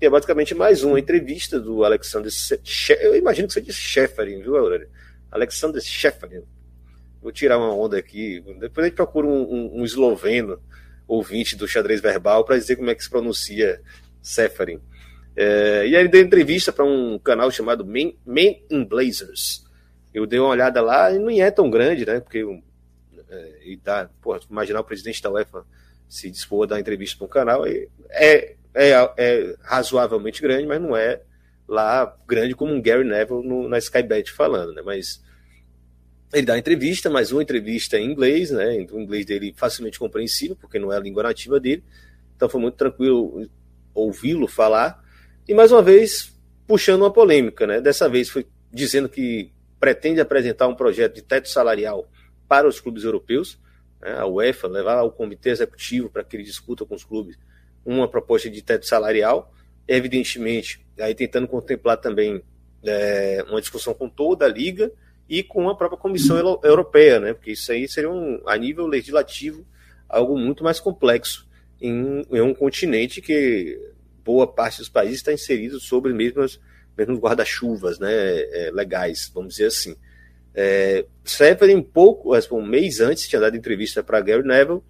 E é basicamente mais uma entrevista do Alexander Eu imagino que você disse Shefferin, viu, Aurélio? Alexander Shefferin. Vou tirar uma onda aqui. Depois a gente procura um, um, um esloveno ouvinte do xadrez verbal para dizer como é que se pronuncia Seferin. É, e aí ele deu entrevista para um canal chamado Men, Men in Blazers. Eu dei uma olhada lá e não é tão grande, né? Porque é, e dá, pô, imaginar o presidente da UEFA se dispor a dar entrevista para um canal é, é, razoavelmente grande, mas não é lá grande como um Gary Neville no, na Skybet falando, né? Mas ele dá entrevista, mas uma entrevista em inglês, né? Então, o inglês dele facilmente compreensível, porque não é a língua nativa dele. Então foi muito tranquilo ouvi-lo falar. E mais uma vez, puxando uma polêmica, né? Dessa vez foi dizendo que pretende apresentar um projeto de teto salarial para os clubes europeus, né? a UEFA levar ao comitê executivo para que ele discuta com os clubes uma proposta de teto salarial, evidentemente, aí tentando contemplar também é, uma discussão com toda a liga e com a própria Comissão Europeia, né? Porque isso aí seria um, a nível legislativo algo muito mais complexo em, em um continente que boa parte dos países está inserido sobre mesmos, mesmos guarda-chuvas né, é, legais, vamos dizer assim. É, um pouco, um mês antes, tinha dado entrevista para Gary Neville,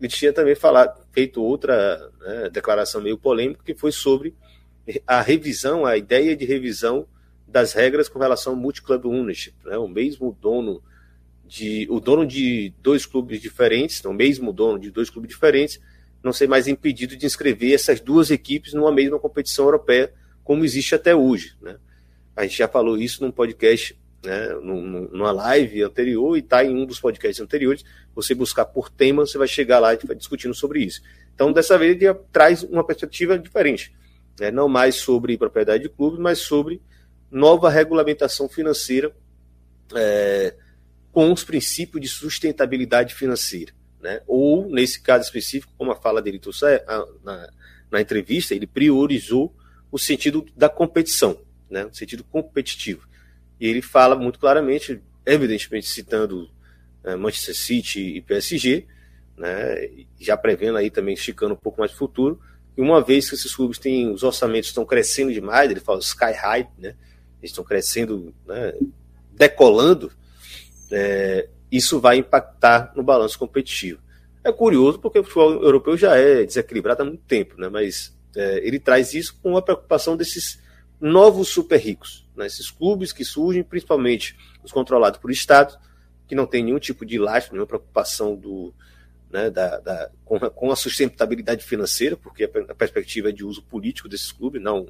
e tinha também falado, feito outra né, declaração meio polêmica, que foi sobre a revisão, a ideia de revisão das regras com relação ao multi-club ownership. Né, o mesmo dono de o dono de dois clubes diferentes, o mesmo dono de dois clubes diferentes, não ser mais impedido de inscrever essas duas equipes numa mesma competição europeia, como existe até hoje. Né? A gente já falou isso num podcast, né, numa live anterior, e está em um dos podcasts anteriores. Você buscar por tema, você vai chegar lá e vai discutindo sobre isso. Então, dessa vez, ele traz uma perspectiva diferente. Né? Não mais sobre propriedade de clubes, mas sobre nova regulamentação financeira é, com os princípios de sustentabilidade financeira. Né? Ou, nesse caso específico, como a fala dele trouxe na, na entrevista, ele priorizou o sentido da competição, né? o sentido competitivo. E ele fala muito claramente, evidentemente citando é, Manchester City e PSG, né? já prevendo aí também, esticando um pouco mais o futuro, e uma vez que esses clubes têm, os orçamentos estão crescendo demais, ele fala sky high, né? eles estão crescendo, né? decolando, é, isso vai impactar no balanço competitivo. É curioso porque o futebol europeu já é desequilibrado há muito tempo, né? mas é, ele traz isso com a preocupação desses novos super ricos, né? esses clubes que surgem, principalmente os controlados por Estado, que não tem nenhum tipo de lastro, nenhuma preocupação do, né, da, da, com, a, com, a, sustentabilidade financeira, porque a, a, perspectiva é de uso político desses clubes, não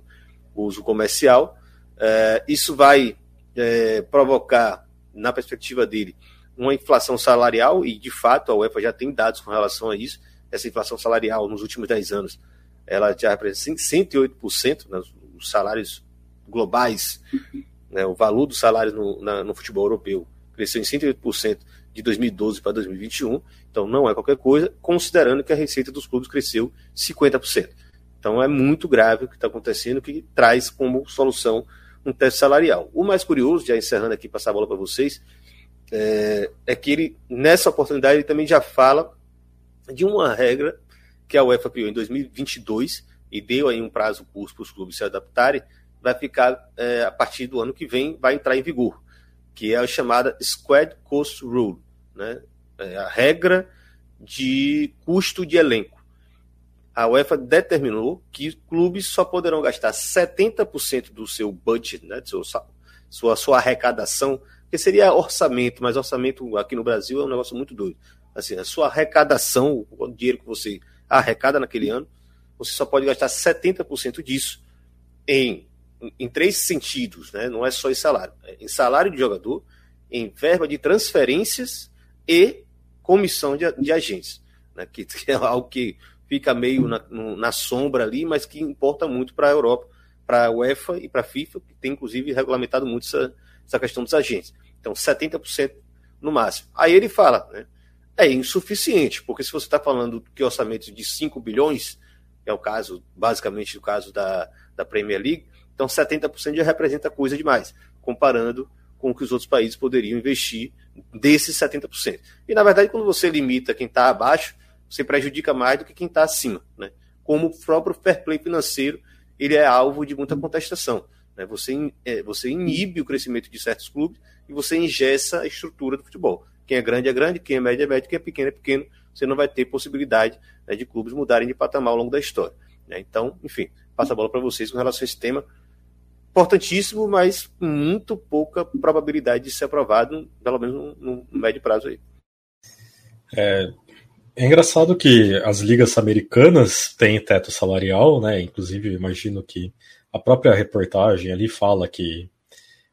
uso comercial. É, isso vai é, provocar, na perspectiva dele, uma inflação salarial, e de fato a UEFA já tem dados com relação a isso, essa inflação salarial nos últimos 10 anos, ela já representa 108%, né, os salários globais, né, o valor dos salários no, na, no futebol europeu cresceu em 108% de 2012 para 2021, então não é qualquer coisa, considerando que a receita dos clubes cresceu 50%. Então é muito grave o que está acontecendo, que traz como solução um teste salarial. O mais curioso, já encerrando aqui, passar a bola para vocês, é, é que ele, nessa oportunidade, ele também já fala de uma regra que a UEFA criou em 2022 e deu aí um prazo curto para os clubes se adaptarem, vai ficar é, a partir do ano que vem, vai entrar em vigor, que é a chamada Squad Cost Rule, né? É a regra de custo de elenco. A UEFA determinou que clubes só poderão gastar 70% do seu budget, né, sua, sua arrecadação que seria orçamento, mas orçamento aqui no Brasil é um negócio muito doido. Assim, a sua arrecadação, o dinheiro que você arrecada naquele ano, você só pode gastar 70% disso em, em três sentidos, né? não é só em salário. É em salário de jogador, em verba de transferências e comissão de, de agentes, né? que, que, é algo que fica meio na, na sombra ali, mas que importa muito para a Europa, para a UEFA e para a FIFA, que tem inclusive regulamentado muito essa, essa questão dos agentes. Então, 70% no máximo. Aí ele fala, né? É insuficiente, porque se você está falando que orçamento de 5 bilhões, é o caso, basicamente o caso da, da Premier League, então 70% já representa coisa demais, comparando com o que os outros países poderiam investir desses 70%. E na verdade, quando você limita quem está abaixo, você prejudica mais do que quem está acima. Né? Como o próprio fair play financeiro, ele é alvo de muita contestação. Né? Você, é, você inibe o crescimento de certos clubes e você ingessa a estrutura do futebol. Quem é grande é grande, quem é médio é médio, quem é pequeno é pequeno. Você não vai ter possibilidade né, de clubes mudarem de patamar ao longo da história. Né? Então, enfim, passa a bola para vocês com relação a esse tema importantíssimo, mas muito pouca probabilidade de ser aprovado, pelo menos no, no médio prazo aí. É, é, engraçado que as ligas americanas têm teto salarial, né? Inclusive, imagino que a própria reportagem ali fala que,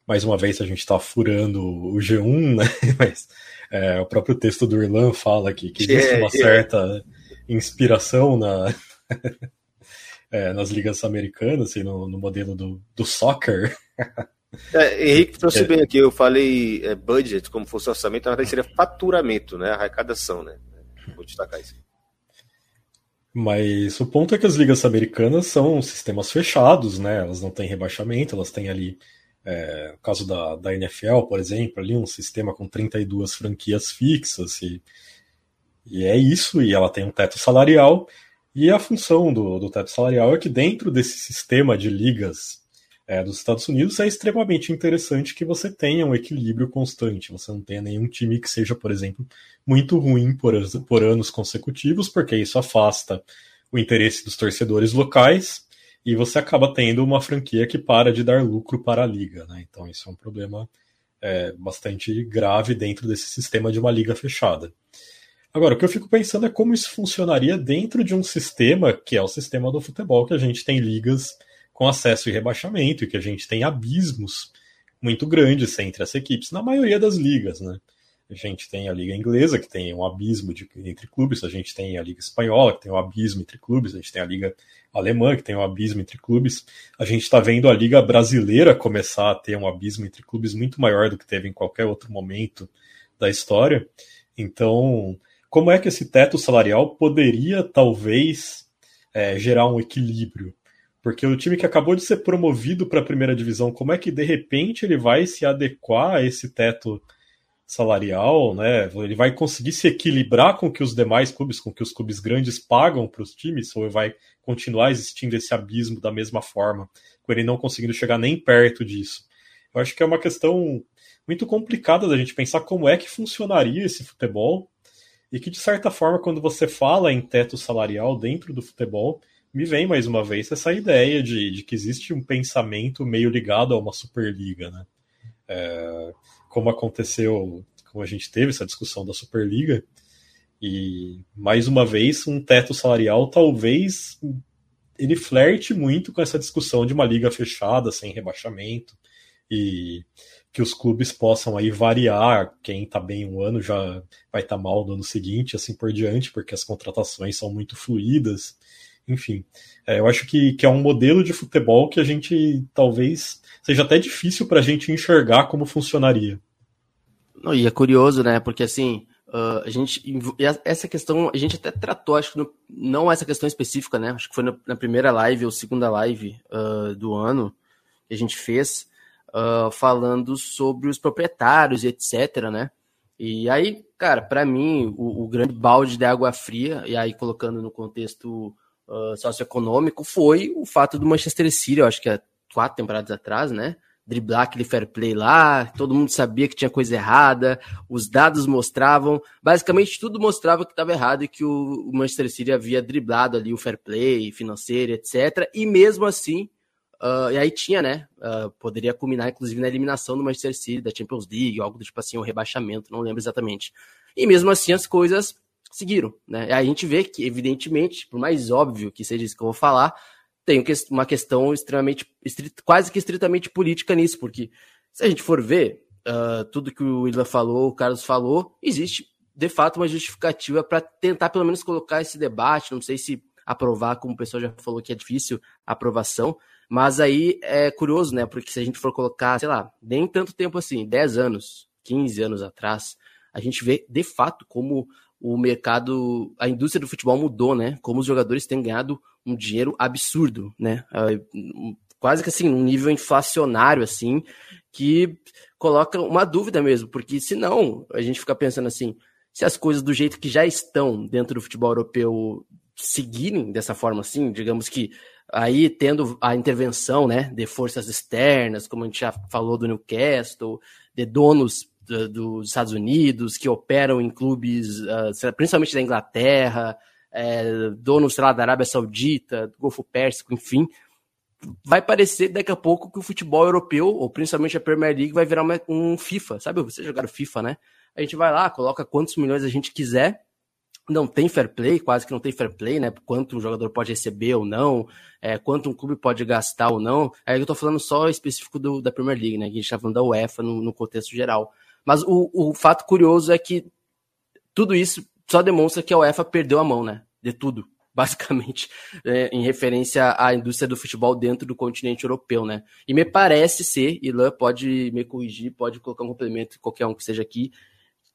mais uma vez, a gente está furando o G1, né? Mas é, o próprio texto do Irlan fala que, que existe uma certa inspiração na, é, nas ligas americanas, assim, no, no modelo do, do soccer. É, Henrique trouxe é. bem aqui, eu falei é, budget como fosse orçamento, na verdade seria faturamento, né? Arrecadação, né? Vou destacar isso. Mas o ponto é que as ligas americanas são sistemas fechados, né? Elas não têm rebaixamento, elas têm ali, é, no caso da, da NFL, por exemplo, ali um sistema com 32 franquias fixas. E E é isso, e ela tem um teto salarial, e a função do, do teto salarial é que dentro desse sistema de ligas é, dos Estados Unidos é extremamente interessante que você tenha um equilíbrio constante. Você não tenha nenhum time que seja, por exemplo, muito ruim por, por anos consecutivos, porque isso afasta o interesse dos torcedores locais e você acaba tendo uma franquia que para de dar lucro para a liga. Né? Então, isso é um problema é, bastante grave dentro desse sistema de uma liga fechada. Agora, o que eu fico pensando é como isso funcionaria dentro de um sistema que é o sistema do futebol, que a gente tem ligas com acesso e rebaixamento, e que a gente tem abismos muito grandes entre as equipes, na maioria das ligas, né? A gente tem a Liga Inglesa, que tem um abismo de, entre clubes, a gente tem a Liga Espanhola, que tem um abismo entre clubes, a gente tem a Liga Alemã, que tem um abismo entre clubes. A gente está vendo a Liga Brasileira começar a ter um abismo entre clubes muito maior do que teve em qualquer outro momento da história. Então, como é que esse teto salarial poderia, talvez, é, gerar um equilíbrio? Porque o time que acabou de ser promovido para a primeira divisão, como é que de repente ele vai se adequar a esse teto salarial, né? Ele vai conseguir se equilibrar com que os demais clubes, com que os clubes grandes pagam para os times, ou vai continuar existindo esse abismo da mesma forma, com ele não conseguindo chegar nem perto disso? Eu acho que é uma questão muito complicada da gente pensar como é que funcionaria esse futebol e que, de certa forma, quando você fala em teto salarial dentro do futebol, me vem mais uma vez essa ideia de, de que existe um pensamento meio ligado a uma Superliga, né? É, como aconteceu, como a gente teve essa discussão da Superliga, e mais uma vez um teto salarial talvez ele flerte muito com essa discussão de uma liga fechada, sem rebaixamento, e que os clubes possam aí variar, quem está bem um ano já vai estar tá mal no ano seguinte, assim por diante, porque as contratações são muito fluídas, enfim, é, eu acho que, que é um modelo de futebol que a gente talvez seja até difícil para a gente enxergar como funcionaria. Não, e é curioso, né? Porque assim, uh, a gente. Essa questão a gente até tratou, acho que no, não essa questão específica, né? Acho que foi na, na primeira live ou segunda live uh, do ano que a gente fez, uh, falando sobre os proprietários e etc, né? E aí, cara, para mim, o, o, grande balde de água fria, e aí colocando no contexto socioeconômico foi o fato do Manchester City, eu acho que há quatro temporadas atrás, né? Driblar aquele fair play lá, todo mundo sabia que tinha coisa errada, os dados mostravam, basicamente tudo mostrava que estava errado e que o, Manchester City havia driblado ali o fair play financeiro, etc. E mesmo assim, Uh, e aí tinha, né? Uh, poderia culminar, inclusive, na eliminação do Manchester City, da Champions League, algo do tipo assim, um rebaixamento, não lembro exatamente. E mesmo assim as coisas seguiram, né? Aí a gente vê que, evidentemente, por mais óbvio que seja isso que eu vou falar, tem uma questão extremamente, quase que estritamente política nisso, porque se a gente for ver uh, tudo que o Ila falou, o Carlos falou, existe de fato uma justificativa para tentar pelo menos colocar esse debate, não sei se aprovar, como o pessoal já falou que é difícil a aprovação, mas aí é curioso, né? Porque se a gente for colocar, sei lá, nem tanto tempo assim, 10 anos, 15 anos atrás, a gente vê de fato como o mercado, a indústria do futebol mudou, né? Como os jogadores têm ganhado um dinheiro absurdo, né? Ah, quase que assim, um nível inflacionário, assim, que coloca uma dúvida mesmo, porque senão a gente fica pensando assim, se as coisas do jeito que já estão dentro do futebol europeu seguirem dessa forma assim, digamos que aí tendo a intervenção, né, de forças externas, como a gente já falou do Newcastle, de donos dos Estados Unidos, que operam em clubes, uh, principalmente da Inglaterra, é, donos, sei lá, da Arábia Saudita, do Golfo Pérsico, enfim, vai parecer daqui a pouco que o futebol europeu, ou principalmente a Premier League, vai virar uma, um FIFA. Sabe, vocês jogaram FIFA, né? A gente vai lá, coloca quantos milhões a gente quiser, não tem fair play, quase que não tem fair play, né? Quanto um jogador pode receber ou não, é, quanto um clube pode gastar ou não. Aí eu tô falando só específico do, da Premier League, né? Que a gente tá falando da UEFA no, no contexto geral. Mas o, o fato curioso é que tudo isso só demonstra que a UEFA perdeu a mão, né? De tudo, basicamente, é, em referência à indústria do futebol dentro do continente europeu, né? E me parece ser, Ilan pode me corrigir, pode colocar um complemento, qualquer um que seja aqui,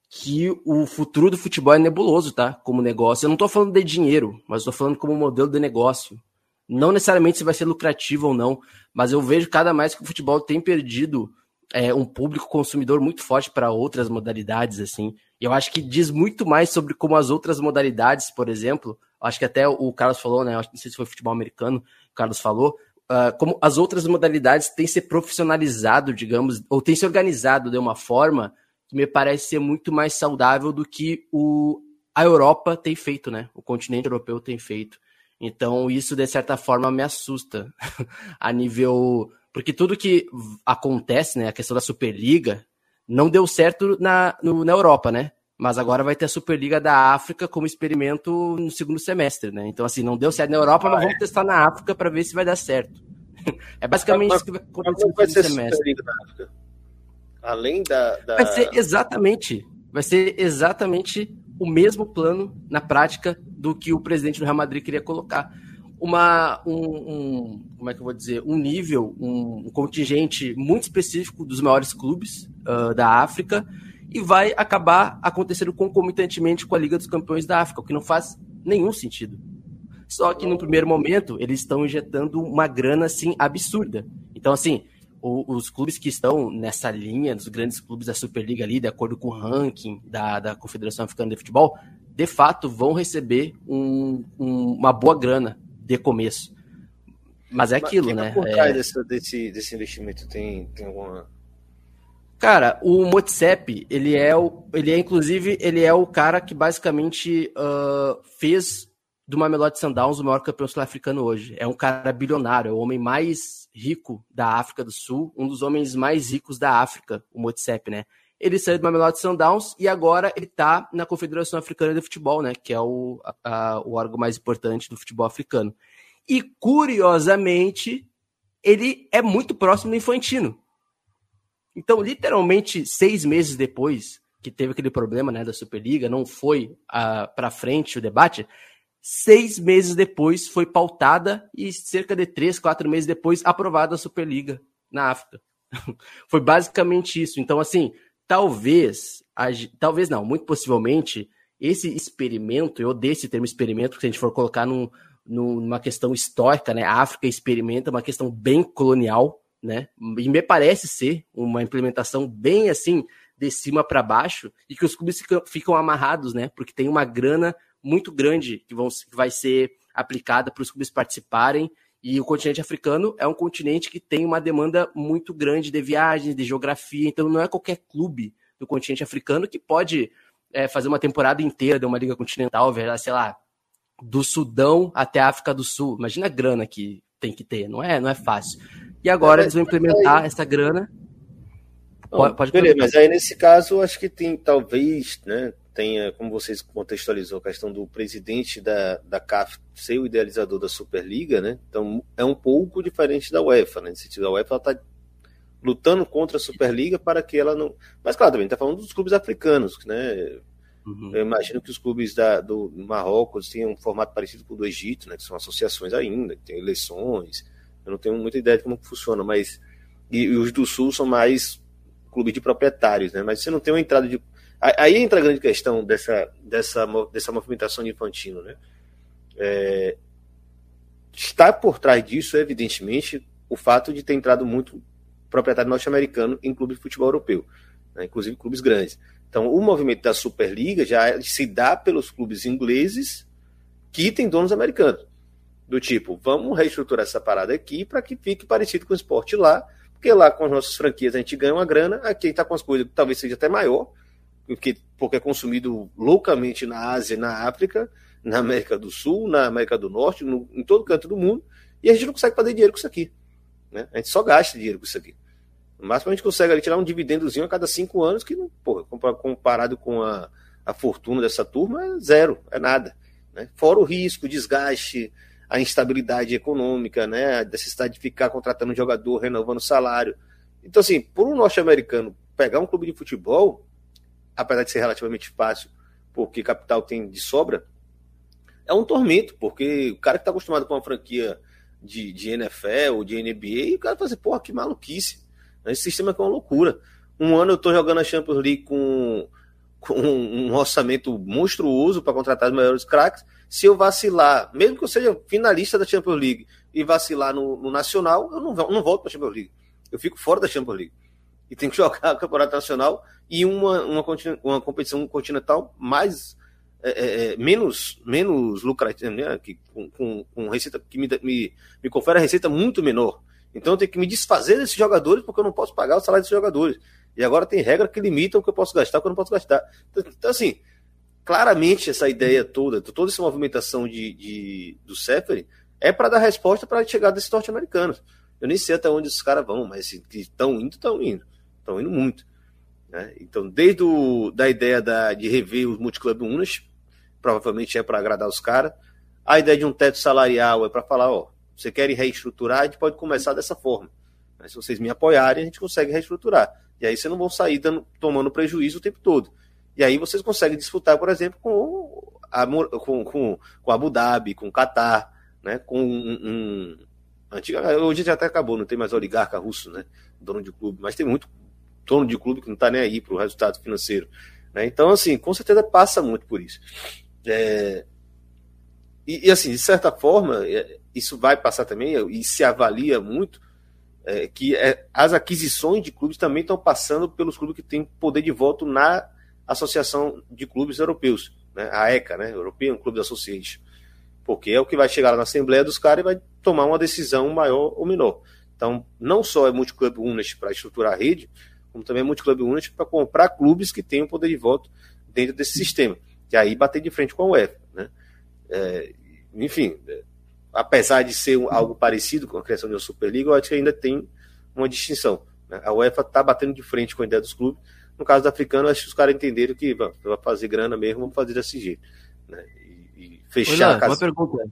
que o futuro do futebol é nebuloso, tá? Como negócio. Eu não tô falando de dinheiro, mas tô falando como modelo de negócio. Não necessariamente se vai ser lucrativo ou não, mas eu vejo cada mais que o futebol tem perdido é, um público consumidor muito forte para outras modalidades, assim. E eu acho que diz muito mais sobre como as outras modalidades, por exemplo, acho que até o Carlos falou, né? Não sei se foi futebol americano, o Carlos falou, uh, como as outras modalidades têm se profissionalizado, digamos, ou têm se organizado de uma forma que me parece ser muito mais saudável do que o, a Europa tem feito, né? O continente europeu tem feito. Então, isso, de certa forma, me assusta a nível. Porque tudo que acontece, né? A questão da Superliga não deu certo na, no, na Europa, né? Mas agora vai ter a Superliga da África como experimento no segundo semestre, né? Então, assim, não deu certo na Europa, ah, mas vamos é. testar na África para ver se vai dar certo. é basicamente mas, isso que vai acontecer no segundo semestre. Superliga na África? Além da, da. Vai ser exatamente. Vai ser exatamente o mesmo plano na prática do que o presidente do Real Madrid queria colocar. Uma, um, um como é que eu vou dizer, um nível, um, um contingente muito específico dos maiores clubes uh, da África e vai acabar acontecendo concomitantemente com a Liga dos Campeões da África, o que não faz nenhum sentido. Só que no primeiro momento eles estão injetando uma grana assim absurda. Então assim, o, os clubes que estão nessa linha, dos grandes clubes da Superliga ali, de acordo com o ranking da, da Confederação Africana de Futebol, de fato vão receber um, um, uma boa grana de começo. Mas é aquilo, Mas, né? Por trás é... desse, desse, desse investimento tem, tem alguma. Cara, o Motsep, ele é o. Ele é, inclusive, ele é o cara que basicamente uh, fez do Mamelodi Sundowns o maior campeão sul-africano hoje. É um cara bilionário, é o homem mais rico da África do Sul, um dos homens mais ricos da África, o Motsep, né? Ele saiu do Mamelodi Sundowns e agora ele tá na Confederação Africana de Futebol, né? Que é o, a, o órgão mais importante do futebol africano. E, curiosamente, ele é muito próximo do Infantino. Então, literalmente, seis meses depois que teve aquele problema né, da Superliga, não foi uh, para frente o debate, Seis meses depois foi pautada e cerca de três, quatro meses depois aprovada a Superliga na África. foi basicamente isso. Então, assim, talvez, talvez não, muito possivelmente, esse experimento, eu odeio esse termo experimento, se a gente for colocar num, numa questão histórica, né? A África experimenta uma questão bem colonial, né? E me parece ser uma implementação bem assim de cima para baixo e que os clubes ficam, ficam amarrados, né? Porque tem uma grana muito grande que, vão, que vai ser aplicada para os clubes participarem. E o continente africano é um continente que tem uma demanda muito grande de viagens, de geografia, então não é qualquer clube do continente africano que pode é, fazer uma temporada inteira de uma liga continental, sei lá, do Sudão até a África do Sul. Imagina a grana que tem que ter, não é, não é fácil. E agora é, eles vão implementar essa grana. Não, pode, pode beleza, mas aí nesse caso acho que tem talvez, né, tenha, como vocês contextualizou, a questão do presidente da, da CAF ser o idealizador da Superliga, né? Então é um pouco diferente da UEFA, né? No sentido, a UEFA está lutando contra a Superliga para que ela não. Mas claro, também está falando dos clubes africanos, né? Uhum. Eu imagino que os clubes da, do Marrocos tenham um formato parecido com o do Egito, né? Que são associações ainda, que tem eleições. Eu não tenho muita ideia de como funciona, mas. E, e os do Sul são mais clubes de proprietários, né? Mas você não tem uma entrada de Aí entra a grande questão dessa, dessa, dessa movimentação de Infantino. Né? É, está por trás disso, evidentemente, o fato de ter entrado muito proprietário norte-americano em clubes de futebol europeu, né? inclusive clubes grandes. Então, o movimento da Superliga já se dá pelos clubes ingleses que têm donos americanos. Do tipo, vamos reestruturar essa parada aqui para que fique parecido com o esporte lá, porque lá com as nossas franquias a gente ganha uma grana, aqui está com as coisas que talvez seja até maior, porque, porque é consumido loucamente na Ásia na África, na América do Sul, na América do Norte, no, em todo canto do mundo, e a gente não consegue fazer dinheiro com isso aqui. Né? A gente só gasta dinheiro com isso aqui. No máximo a gente consegue ali, tirar um dividendozinho a cada cinco anos, que, porra, comparado com a, a fortuna dessa turma, é zero, é nada. Né? Fora o risco, o desgaste, a instabilidade econômica, né? a necessidade de ficar contratando um jogador, renovando salário. Então, assim, por um norte-americano pegar um clube de futebol, apesar de ser relativamente fácil, porque capital tem de sobra, é um tormento, porque o cara que está acostumado com uma franquia de, de NFL ou de NBA, o cara fala assim, porra, que maluquice. Esse sistema é uma loucura. Um ano eu estou jogando a Champions League com, com um orçamento monstruoso para contratar os maiores craques. Se eu vacilar, mesmo que eu seja finalista da Champions League e vacilar no, no Nacional, eu não, não volto para a Champions League. Eu fico fora da Champions League. e tem que jogar o Campeonato Nacional e uma, uma, uma competição continental mais é, é, é, menos, menos lucrativa, né? que, com, com, com, receita que me, me, me confere a receita muito menor. Então eu tenho que me desfazer desses jogadores porque eu não posso pagar o salário desses jogadores. E agora tem regra que limita o que eu posso gastar, o que eu não posso gastar. Então, então assim, claramente essa ideia toda, toda essa movimentação de, de do Seferin é para dar resposta para a chegada desses norte-americanos. Eu nem sei até onde esses caras vão, mas estão indo, estão indo. Estão indo muito. Né? Então, desde o, da ideia da, de rever os multiclub unas, provavelmente é para agradar os caras. A ideia de um teto salarial é para falar, ó, você quer reestruturar, a gente pode começar dessa forma. Mas se vocês me apoiarem, a gente consegue reestruturar. E aí vocês não vão sair dando, tomando prejuízo o tempo todo. E aí vocês conseguem disputar, por exemplo, com a, com, com, com Abu Dhabi, com o Qatar, né, com um, um antiga, hoje já até acabou, não tem mais oligarca russo, né, dono de clube, mas tem muito dono de clube que não está nem aí para o resultado financeiro. Né? Então, assim, com certeza passa muito por isso. É, e, e, assim, de certa forma, é, isso vai passar também, e se avalia muito, é, que é, as aquisições de clubes também estão passando pelos clubes que têm poder de voto na Associação de Clubes Europeus, né? a ECA, né? European Club Association. Porque é o que vai chegar na Assembleia dos caras e vai tomar uma decisão maior ou menor. Então, não só é multiclub Unas para estruturar a rede, como também é multiclub Unas para comprar clubes que tenham poder de voto dentro desse sistema. E aí bater de frente com a UEFA. Né? É, enfim, é, apesar de ser algo parecido com a criação de uma Superliga, eu acho que ainda tem uma distinção. Né? A UEFA está batendo de frente com a ideia dos clubes. No caso do africano, acho que os caras entenderam que vai fazer grana mesmo, vamos fazer desse jeito. Né? E, e fechar Olha, a casa. Uma pergunta.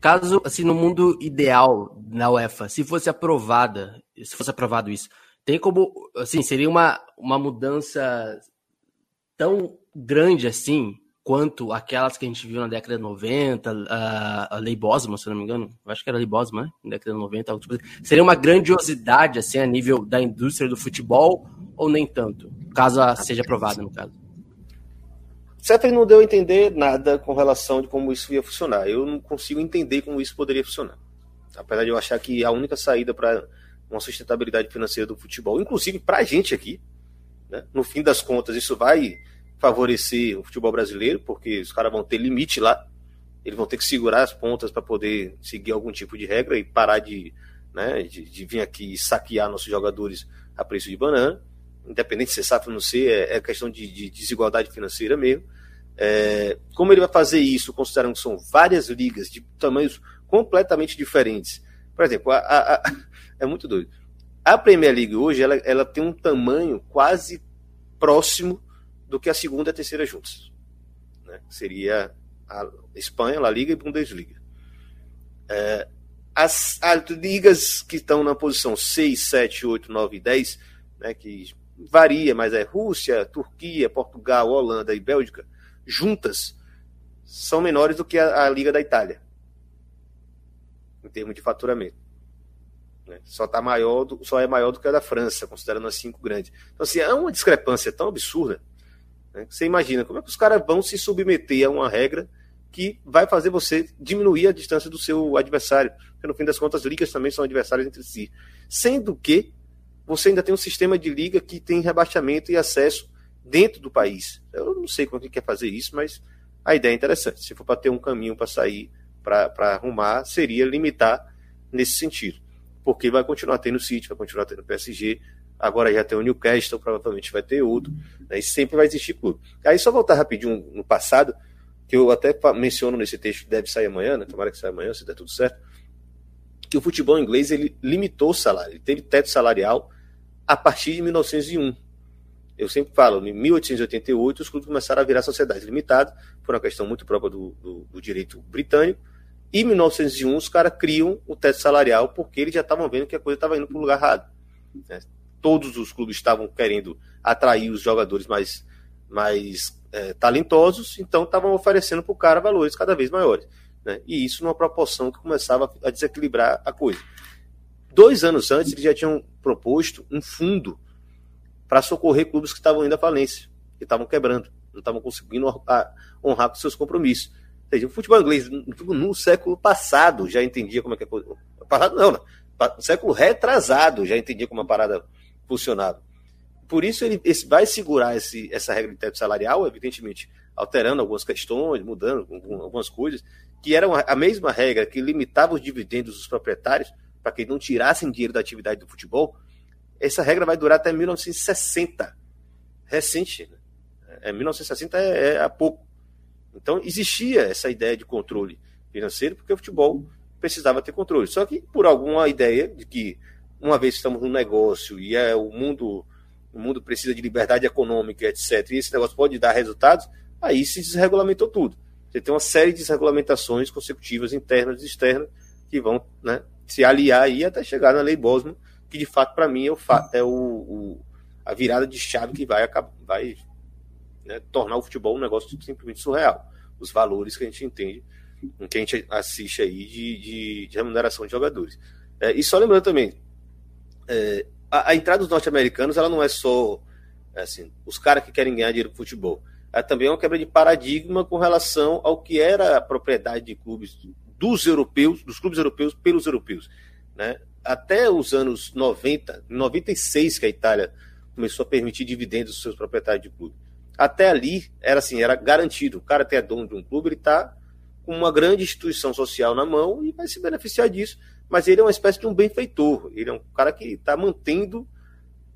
Caso, assim, no mundo ideal na UEFA, se fosse aprovada, se fosse aprovado isso, tem como, assim, seria uma, uma mudança tão grande assim quanto aquelas que a gente viu na década de 90, a, a Lei Bosman, se não me engano, acho que era a Lei Bosman, né? na década de 90, tipo assim. seria uma grandiosidade assim a nível da indústria do futebol ou nem tanto, caso seja aprovada no caso? Sefer não deu a entender nada com relação de como isso ia funcionar. Eu não consigo entender como isso poderia funcionar. Apesar de eu achar que a única saída para uma sustentabilidade financeira do futebol, inclusive para a gente aqui, né? no fim das contas, isso vai favorecer o futebol brasileiro, porque os caras vão ter limite lá, eles vão ter que segurar as pontas para poder seguir algum tipo de regra e parar de, né, de, de, vir aqui saquear nossos jogadores a preço de banana, independente de ser SAF ou não ser, é, é questão de, de, desigualdade financeira mesmo. É, como ele vai fazer isso, considerando que são várias ligas de tamanhos completamente diferentes? Por exemplo, a, a, a, é muito doido. A Premier League hoje ela, ela tem um tamanho quase próximo do que a segunda e a terceira juntas. Né? Seria a Espanha, La Liga e Bundesliga. É, as, as, ligas que estão na posição 6, 7, 8, 9 e 10, né, que varia, mas é Rússia, Turquia, Portugal, Holanda e Bélgica, juntas, são menores do que a, a Liga da Itália, em termos de faturamento. Né? Só, tá maior do, só é maior do que a da França, considerando as cinco grandes. Então, assim, é uma discrepância tão absurda né? Você imagina como é que os caras vão se submeter a uma regra que vai fazer você diminuir a distância do seu adversário. Porque no fim das contas, ligas também são adversários entre si. Sendo que você ainda tem um sistema de liga que tem rebaixamento e acesso dentro do país. Eu não sei como é que quer fazer isso, mas a ideia é interessante. Se for para ter um caminho para sair, para arrumar, seria limitar nesse sentido. Porque vai continuar tendo City, vai continuar tendo PSG, agora já tem o Newcastle, provavelmente vai ter outro, né, e sempre vai existir clube. Aí só voltar rapidinho no passado, que eu até menciono nesse texto deve sair amanhã, né, tomara que saia amanhã, se der tudo certo, que o futebol inglês ele limitou o salário, ele teve teto salarial a partir de 1901. Eu sempre falo, em 1888 os clubes começaram a virar sociedade limitada, por uma questão muito própria do, do, do direito britânico, em 1901 os caras criam o teto salarial porque eles já estavam vendo que a coisa estava indo para o lugar errado. Né? todos os clubes estavam querendo atrair os jogadores mais, mais é, talentosos, então estavam oferecendo para o cara valores cada vez maiores. Né? E isso numa proporção que começava a desequilibrar a coisa. Dois anos antes, eles já tinham proposto um fundo para socorrer clubes que estavam indo à falência, que estavam quebrando, não estavam conseguindo honrar com seus compromissos. Ou seja, o futebol inglês, no século passado, já entendia como é que coisa. Passado não, né? No século retrasado, já entendia como a parada funcionava. por isso ele vai segurar esse, essa regra de teto salarial, evidentemente, alterando algumas questões, mudando algumas coisas, que era a mesma regra que limitava os dividendos dos proprietários para que não tirassem dinheiro da atividade do futebol. Essa regra vai durar até 1960. Recente. Né? É, 1960 é, é há pouco. Então existia essa ideia de controle financeiro, porque o futebol precisava ter controle. Só que por alguma ideia de que uma vez estamos num negócio e é o mundo o mundo precisa de liberdade econômica, etc. E esse negócio pode dar resultados, aí se desregulamentou tudo. Você tem uma série de desregulamentações consecutivas internas e externas que vão né, se aliar aí até chegar na lei Bosman, que de fato para mim é, o, é o, o, a virada de chave que vai, vai né, tornar o futebol um negócio simplesmente surreal. Os valores que a gente entende, que a gente assiste aí de, de, de remuneração de jogadores. É, e só lembrando também, é, a, a, entrada dos norte-americanos ela não é só assim, os caras que querem ganhar dinheiro com futebol. É também uma quebra de paradigma com relação ao que era a propriedade de clubes dos europeus, dos clubes europeus pelos europeus. Né? Até os anos 90, 96 que a Itália começou a permitir dividendos aos seus proprietários de clube. Até ali era assim, era garantido. O cara até é dono de um clube, ele está com uma grande instituição social na mão e vai se beneficiar disso. Mas ele é uma espécie de um benfeitor. Ele é um cara que está mantendo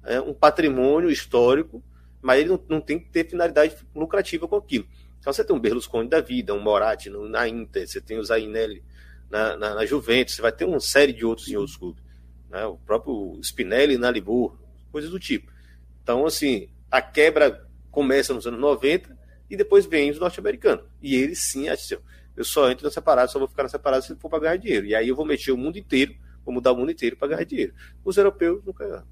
é, um patrimônio histórico, mas ele não, não, tem que ter finalidade lucrativa com aquilo. Então você tem um Berlusconi da vida, um Moratti na Inter, você tem o Zainelli na, na, na, Juventus, você vai ter uma série de outros em outros clubes. Né? O próprio Spinelli na Livorno, coisas do tipo. Então, assim, a quebra começa nos anos 90 e depois vem os norte-americanos. E eles sim acham, eu só entro nessa parada, só vou ficar nessa parada se for para ganhar dinheiro. E aí eu vou mexer o mundo inteiro, vou mudar o mundo inteiro para ganhar dinheiro. Os europeus nunca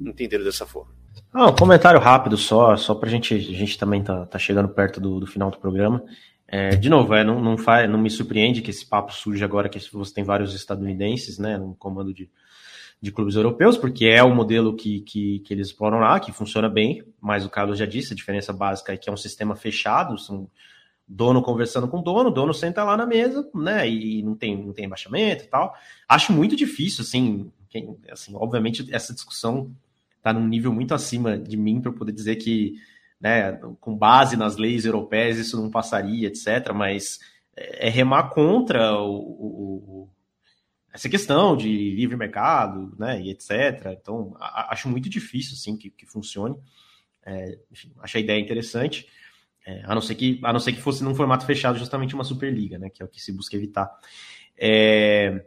entenderam dessa forma. Ah, um comentário rápido só, só para gente, a gente também tá, tá chegando perto do, do final do programa. É, de novo, é, não, não, faz, não me surpreende que esse papo surja agora que você tem vários estadunidenses, né, no comando de, de clubes europeus, porque é o modelo que, que, que, eles exploram lá, que funciona bem, mas o Carlos já disse, a diferença básica é que é um sistema fechado, são dono conversando com dono, dono senta lá na mesa, né, e não tem, não tem embaixamento e tal. Acho muito difícil, assim, quem, assim obviamente essa discussão está num nível muito acima de mim para poder dizer que, né, com base nas leis europeias isso não passaria, etc, mas é remar contra o, o essa questão de livre mercado, né, e etc. Então, a, acho muito difícil, assim, que, que funcione. É, enfim, acho a ideia interessante, é, a, não ser que, a não ser que fosse num formato fechado, justamente uma Superliga, né, que é o que se busca evitar. É,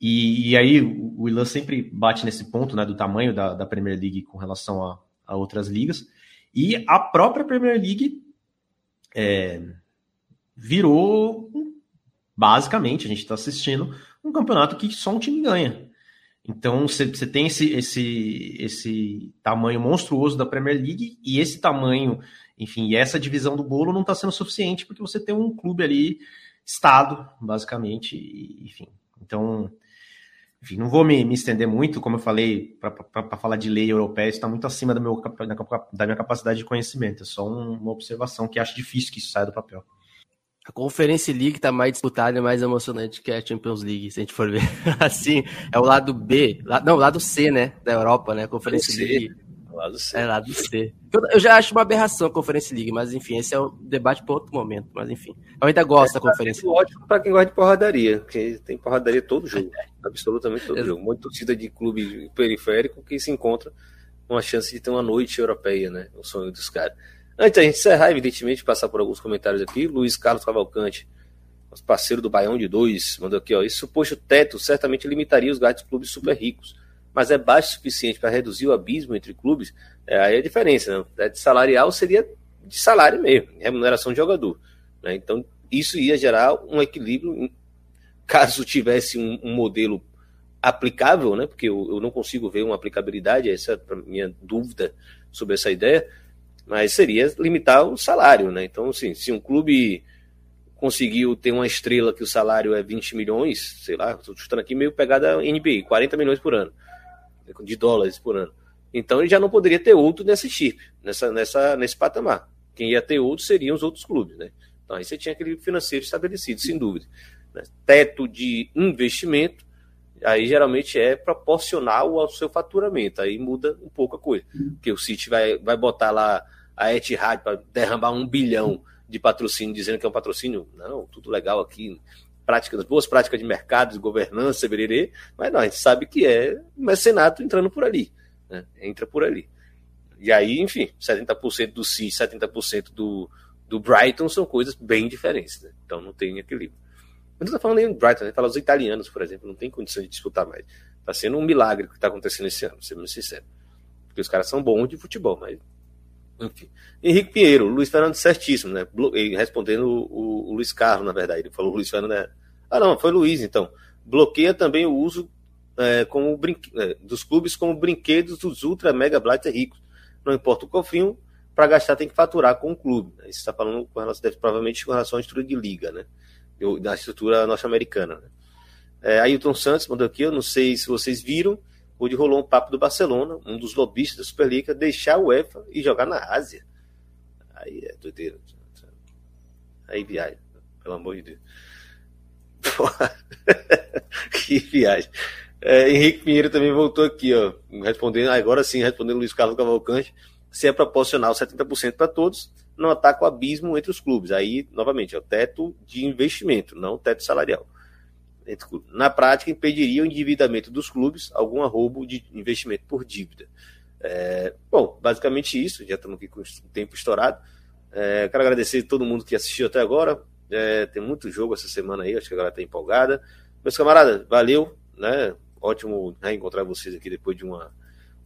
e, e, aí, o Ilan sempre bate nesse ponto, né, do tamanho da, da Premier League com relação a, a outras ligas, e a própria Premier League é, virou, basicamente, a gente está assistindo um campeonato que só um time ganha. Então você tem esse, esse, esse tamanho monstruoso da Premier League e esse tamanho, enfim, essa divisão do bolo não está sendo suficiente porque você tem um clube ali, Estado, basicamente, e, enfim. Então, enfim, não vou me, me estender muito, como eu falei, para falar de lei europeia, está muito acima do meu, da minha capacidade de conhecimento. É só uma observação que acho difícil que isso saia do papel. A Conference League tá mais disputada e mais emocionante que a Champions League, se a gente for ver. assim, é o lado B, não, o lado C, né, da Europa, né, a Conference League. Lado C. É, lado C. Eu, eu, já acho uma aberração a Conference League, mas enfim, esse é um debate para outro momento, mas enfim. Eu ainda gosto é, da Conference League. Ótimo para quem gosta de porradaria, porque tem porradaria todo jogo, absolutamente todo jogo. Muita torcida de clube periférico que se encontra com a chance de ter uma noite europeia, né, o sonho dos caras. Antes da gente encerrar, evidentemente, passar por alguns comentários aqui, Luiz Carlos Cavalcante, nosso parceiro do Baião de Dois, mandou aqui, ó, esse suposto teto certamente limitaria os gastos clubes super ricos, mas é baixo o suficiente para reduzir o abismo entre clubes, é, aí a diferença, né? Teto salarial seria de salário mesmo, remuneração de jogador, né? Então, isso ia gerar um equilíbrio, caso tivesse um, um modelo aplicável, né? Porque eu, eu, não consigo ver uma aplicabilidade, essa é a minha dúvida sobre essa ideia, mas seria limitar o salário, né? Então, assim, se um clube conseguiu ter uma estrela que o salário é 20 milhões, sei lá, estou chutando aqui meio pegada NBA, 40 milhões por ano, de dólares por ano. Então ele já não poderia ter outro nesse chip, nessa, nessa, nesse patamar. Quem ia ter outro seriam os outros clubes, né? Então aí você tinha aquele financeiro estabelecido, sem dúvida. Né? Teto de investimento, aí geralmente é proporcional ao seu faturamento, aí muda um pouco a coisa. Porque o City vai, vai botar lá a Etihad para derramar um bilhão de patrocínio, dizendo que é um patrocínio, não, tudo legal aqui, práticas, boas práticas de mercado, de governança, bererê, mas não, a gente sabe que é mecenato entrando por ali, né? entra por ali. E aí, enfim, 70% do City, 70% do, do Brighton são coisas bem diferentes, né? então não tem equilíbrio. Eu não estou falando nem do Brighton, né? fala os italianos, por exemplo, não tem condição de disputar mais. Está sendo um milagre o que está acontecendo esse ano, sendo sincero. Porque os caras são bons de futebol, mas. Enfim. Henrique Pinheiro, Luiz Fernando certíssimo, né? Respondendo o, o, o Luiz Carlos, na verdade. Ele falou Luiz Fernando. Né? Ah, não, foi Luiz, então. Bloqueia também o uso é, como brinque... É, dos clubes como brinquedos dos ultra mega blighter ricos. Não importa o cofrinho, para gastar tem que faturar com o clube. Isso está falando com relação, deve, provavelmente com relação à estrutura de liga, né? Da estrutura norte-americana. Né? É, Ailton Santos mandou aqui, eu não sei se vocês viram, onde rolou um papo do Barcelona, um dos lobistas da Superliga, deixar o UEFA e jogar na Ásia. Aí é doideira. Aí viagem, pelo amor de Deus. Que viagem. É, Henrique Pinheiro também voltou aqui, ó, respondendo, agora sim, respondendo Luiz Carlos Cavalcante, se é proporcional 70% para todos, não ataca o abismo entre os clubes. Aí, novamente, é o teto de investimento, não o teto salarial. Na prática, impediria o endividamento dos clubes, algum arrobo de investimento por dívida. É, bom, basicamente isso, já estamos aqui com o tempo estourado. É, quero agradecer a todo mundo que assistiu até agora. É, tem muito jogo essa semana aí, acho que a galera está empolgada. Meus camaradas, valeu, né? Ótimo reencontrar vocês aqui depois de uma,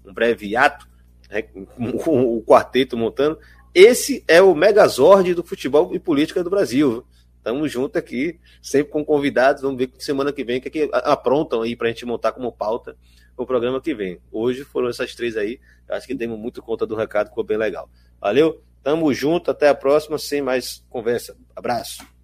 um breve ato, né? o quarteto montando. Esse é o Megazord do futebol e política do Brasil. Estamos juntos aqui, sempre com convidados. Vamos ver semana que vem o que, é que aprontam aí para a gente montar como pauta o programa que vem. Hoje foram essas três aí. Acho que demos muito conta do recado, ficou bem legal. Valeu, tamo junto, até a próxima, sem mais conversa. Abraço.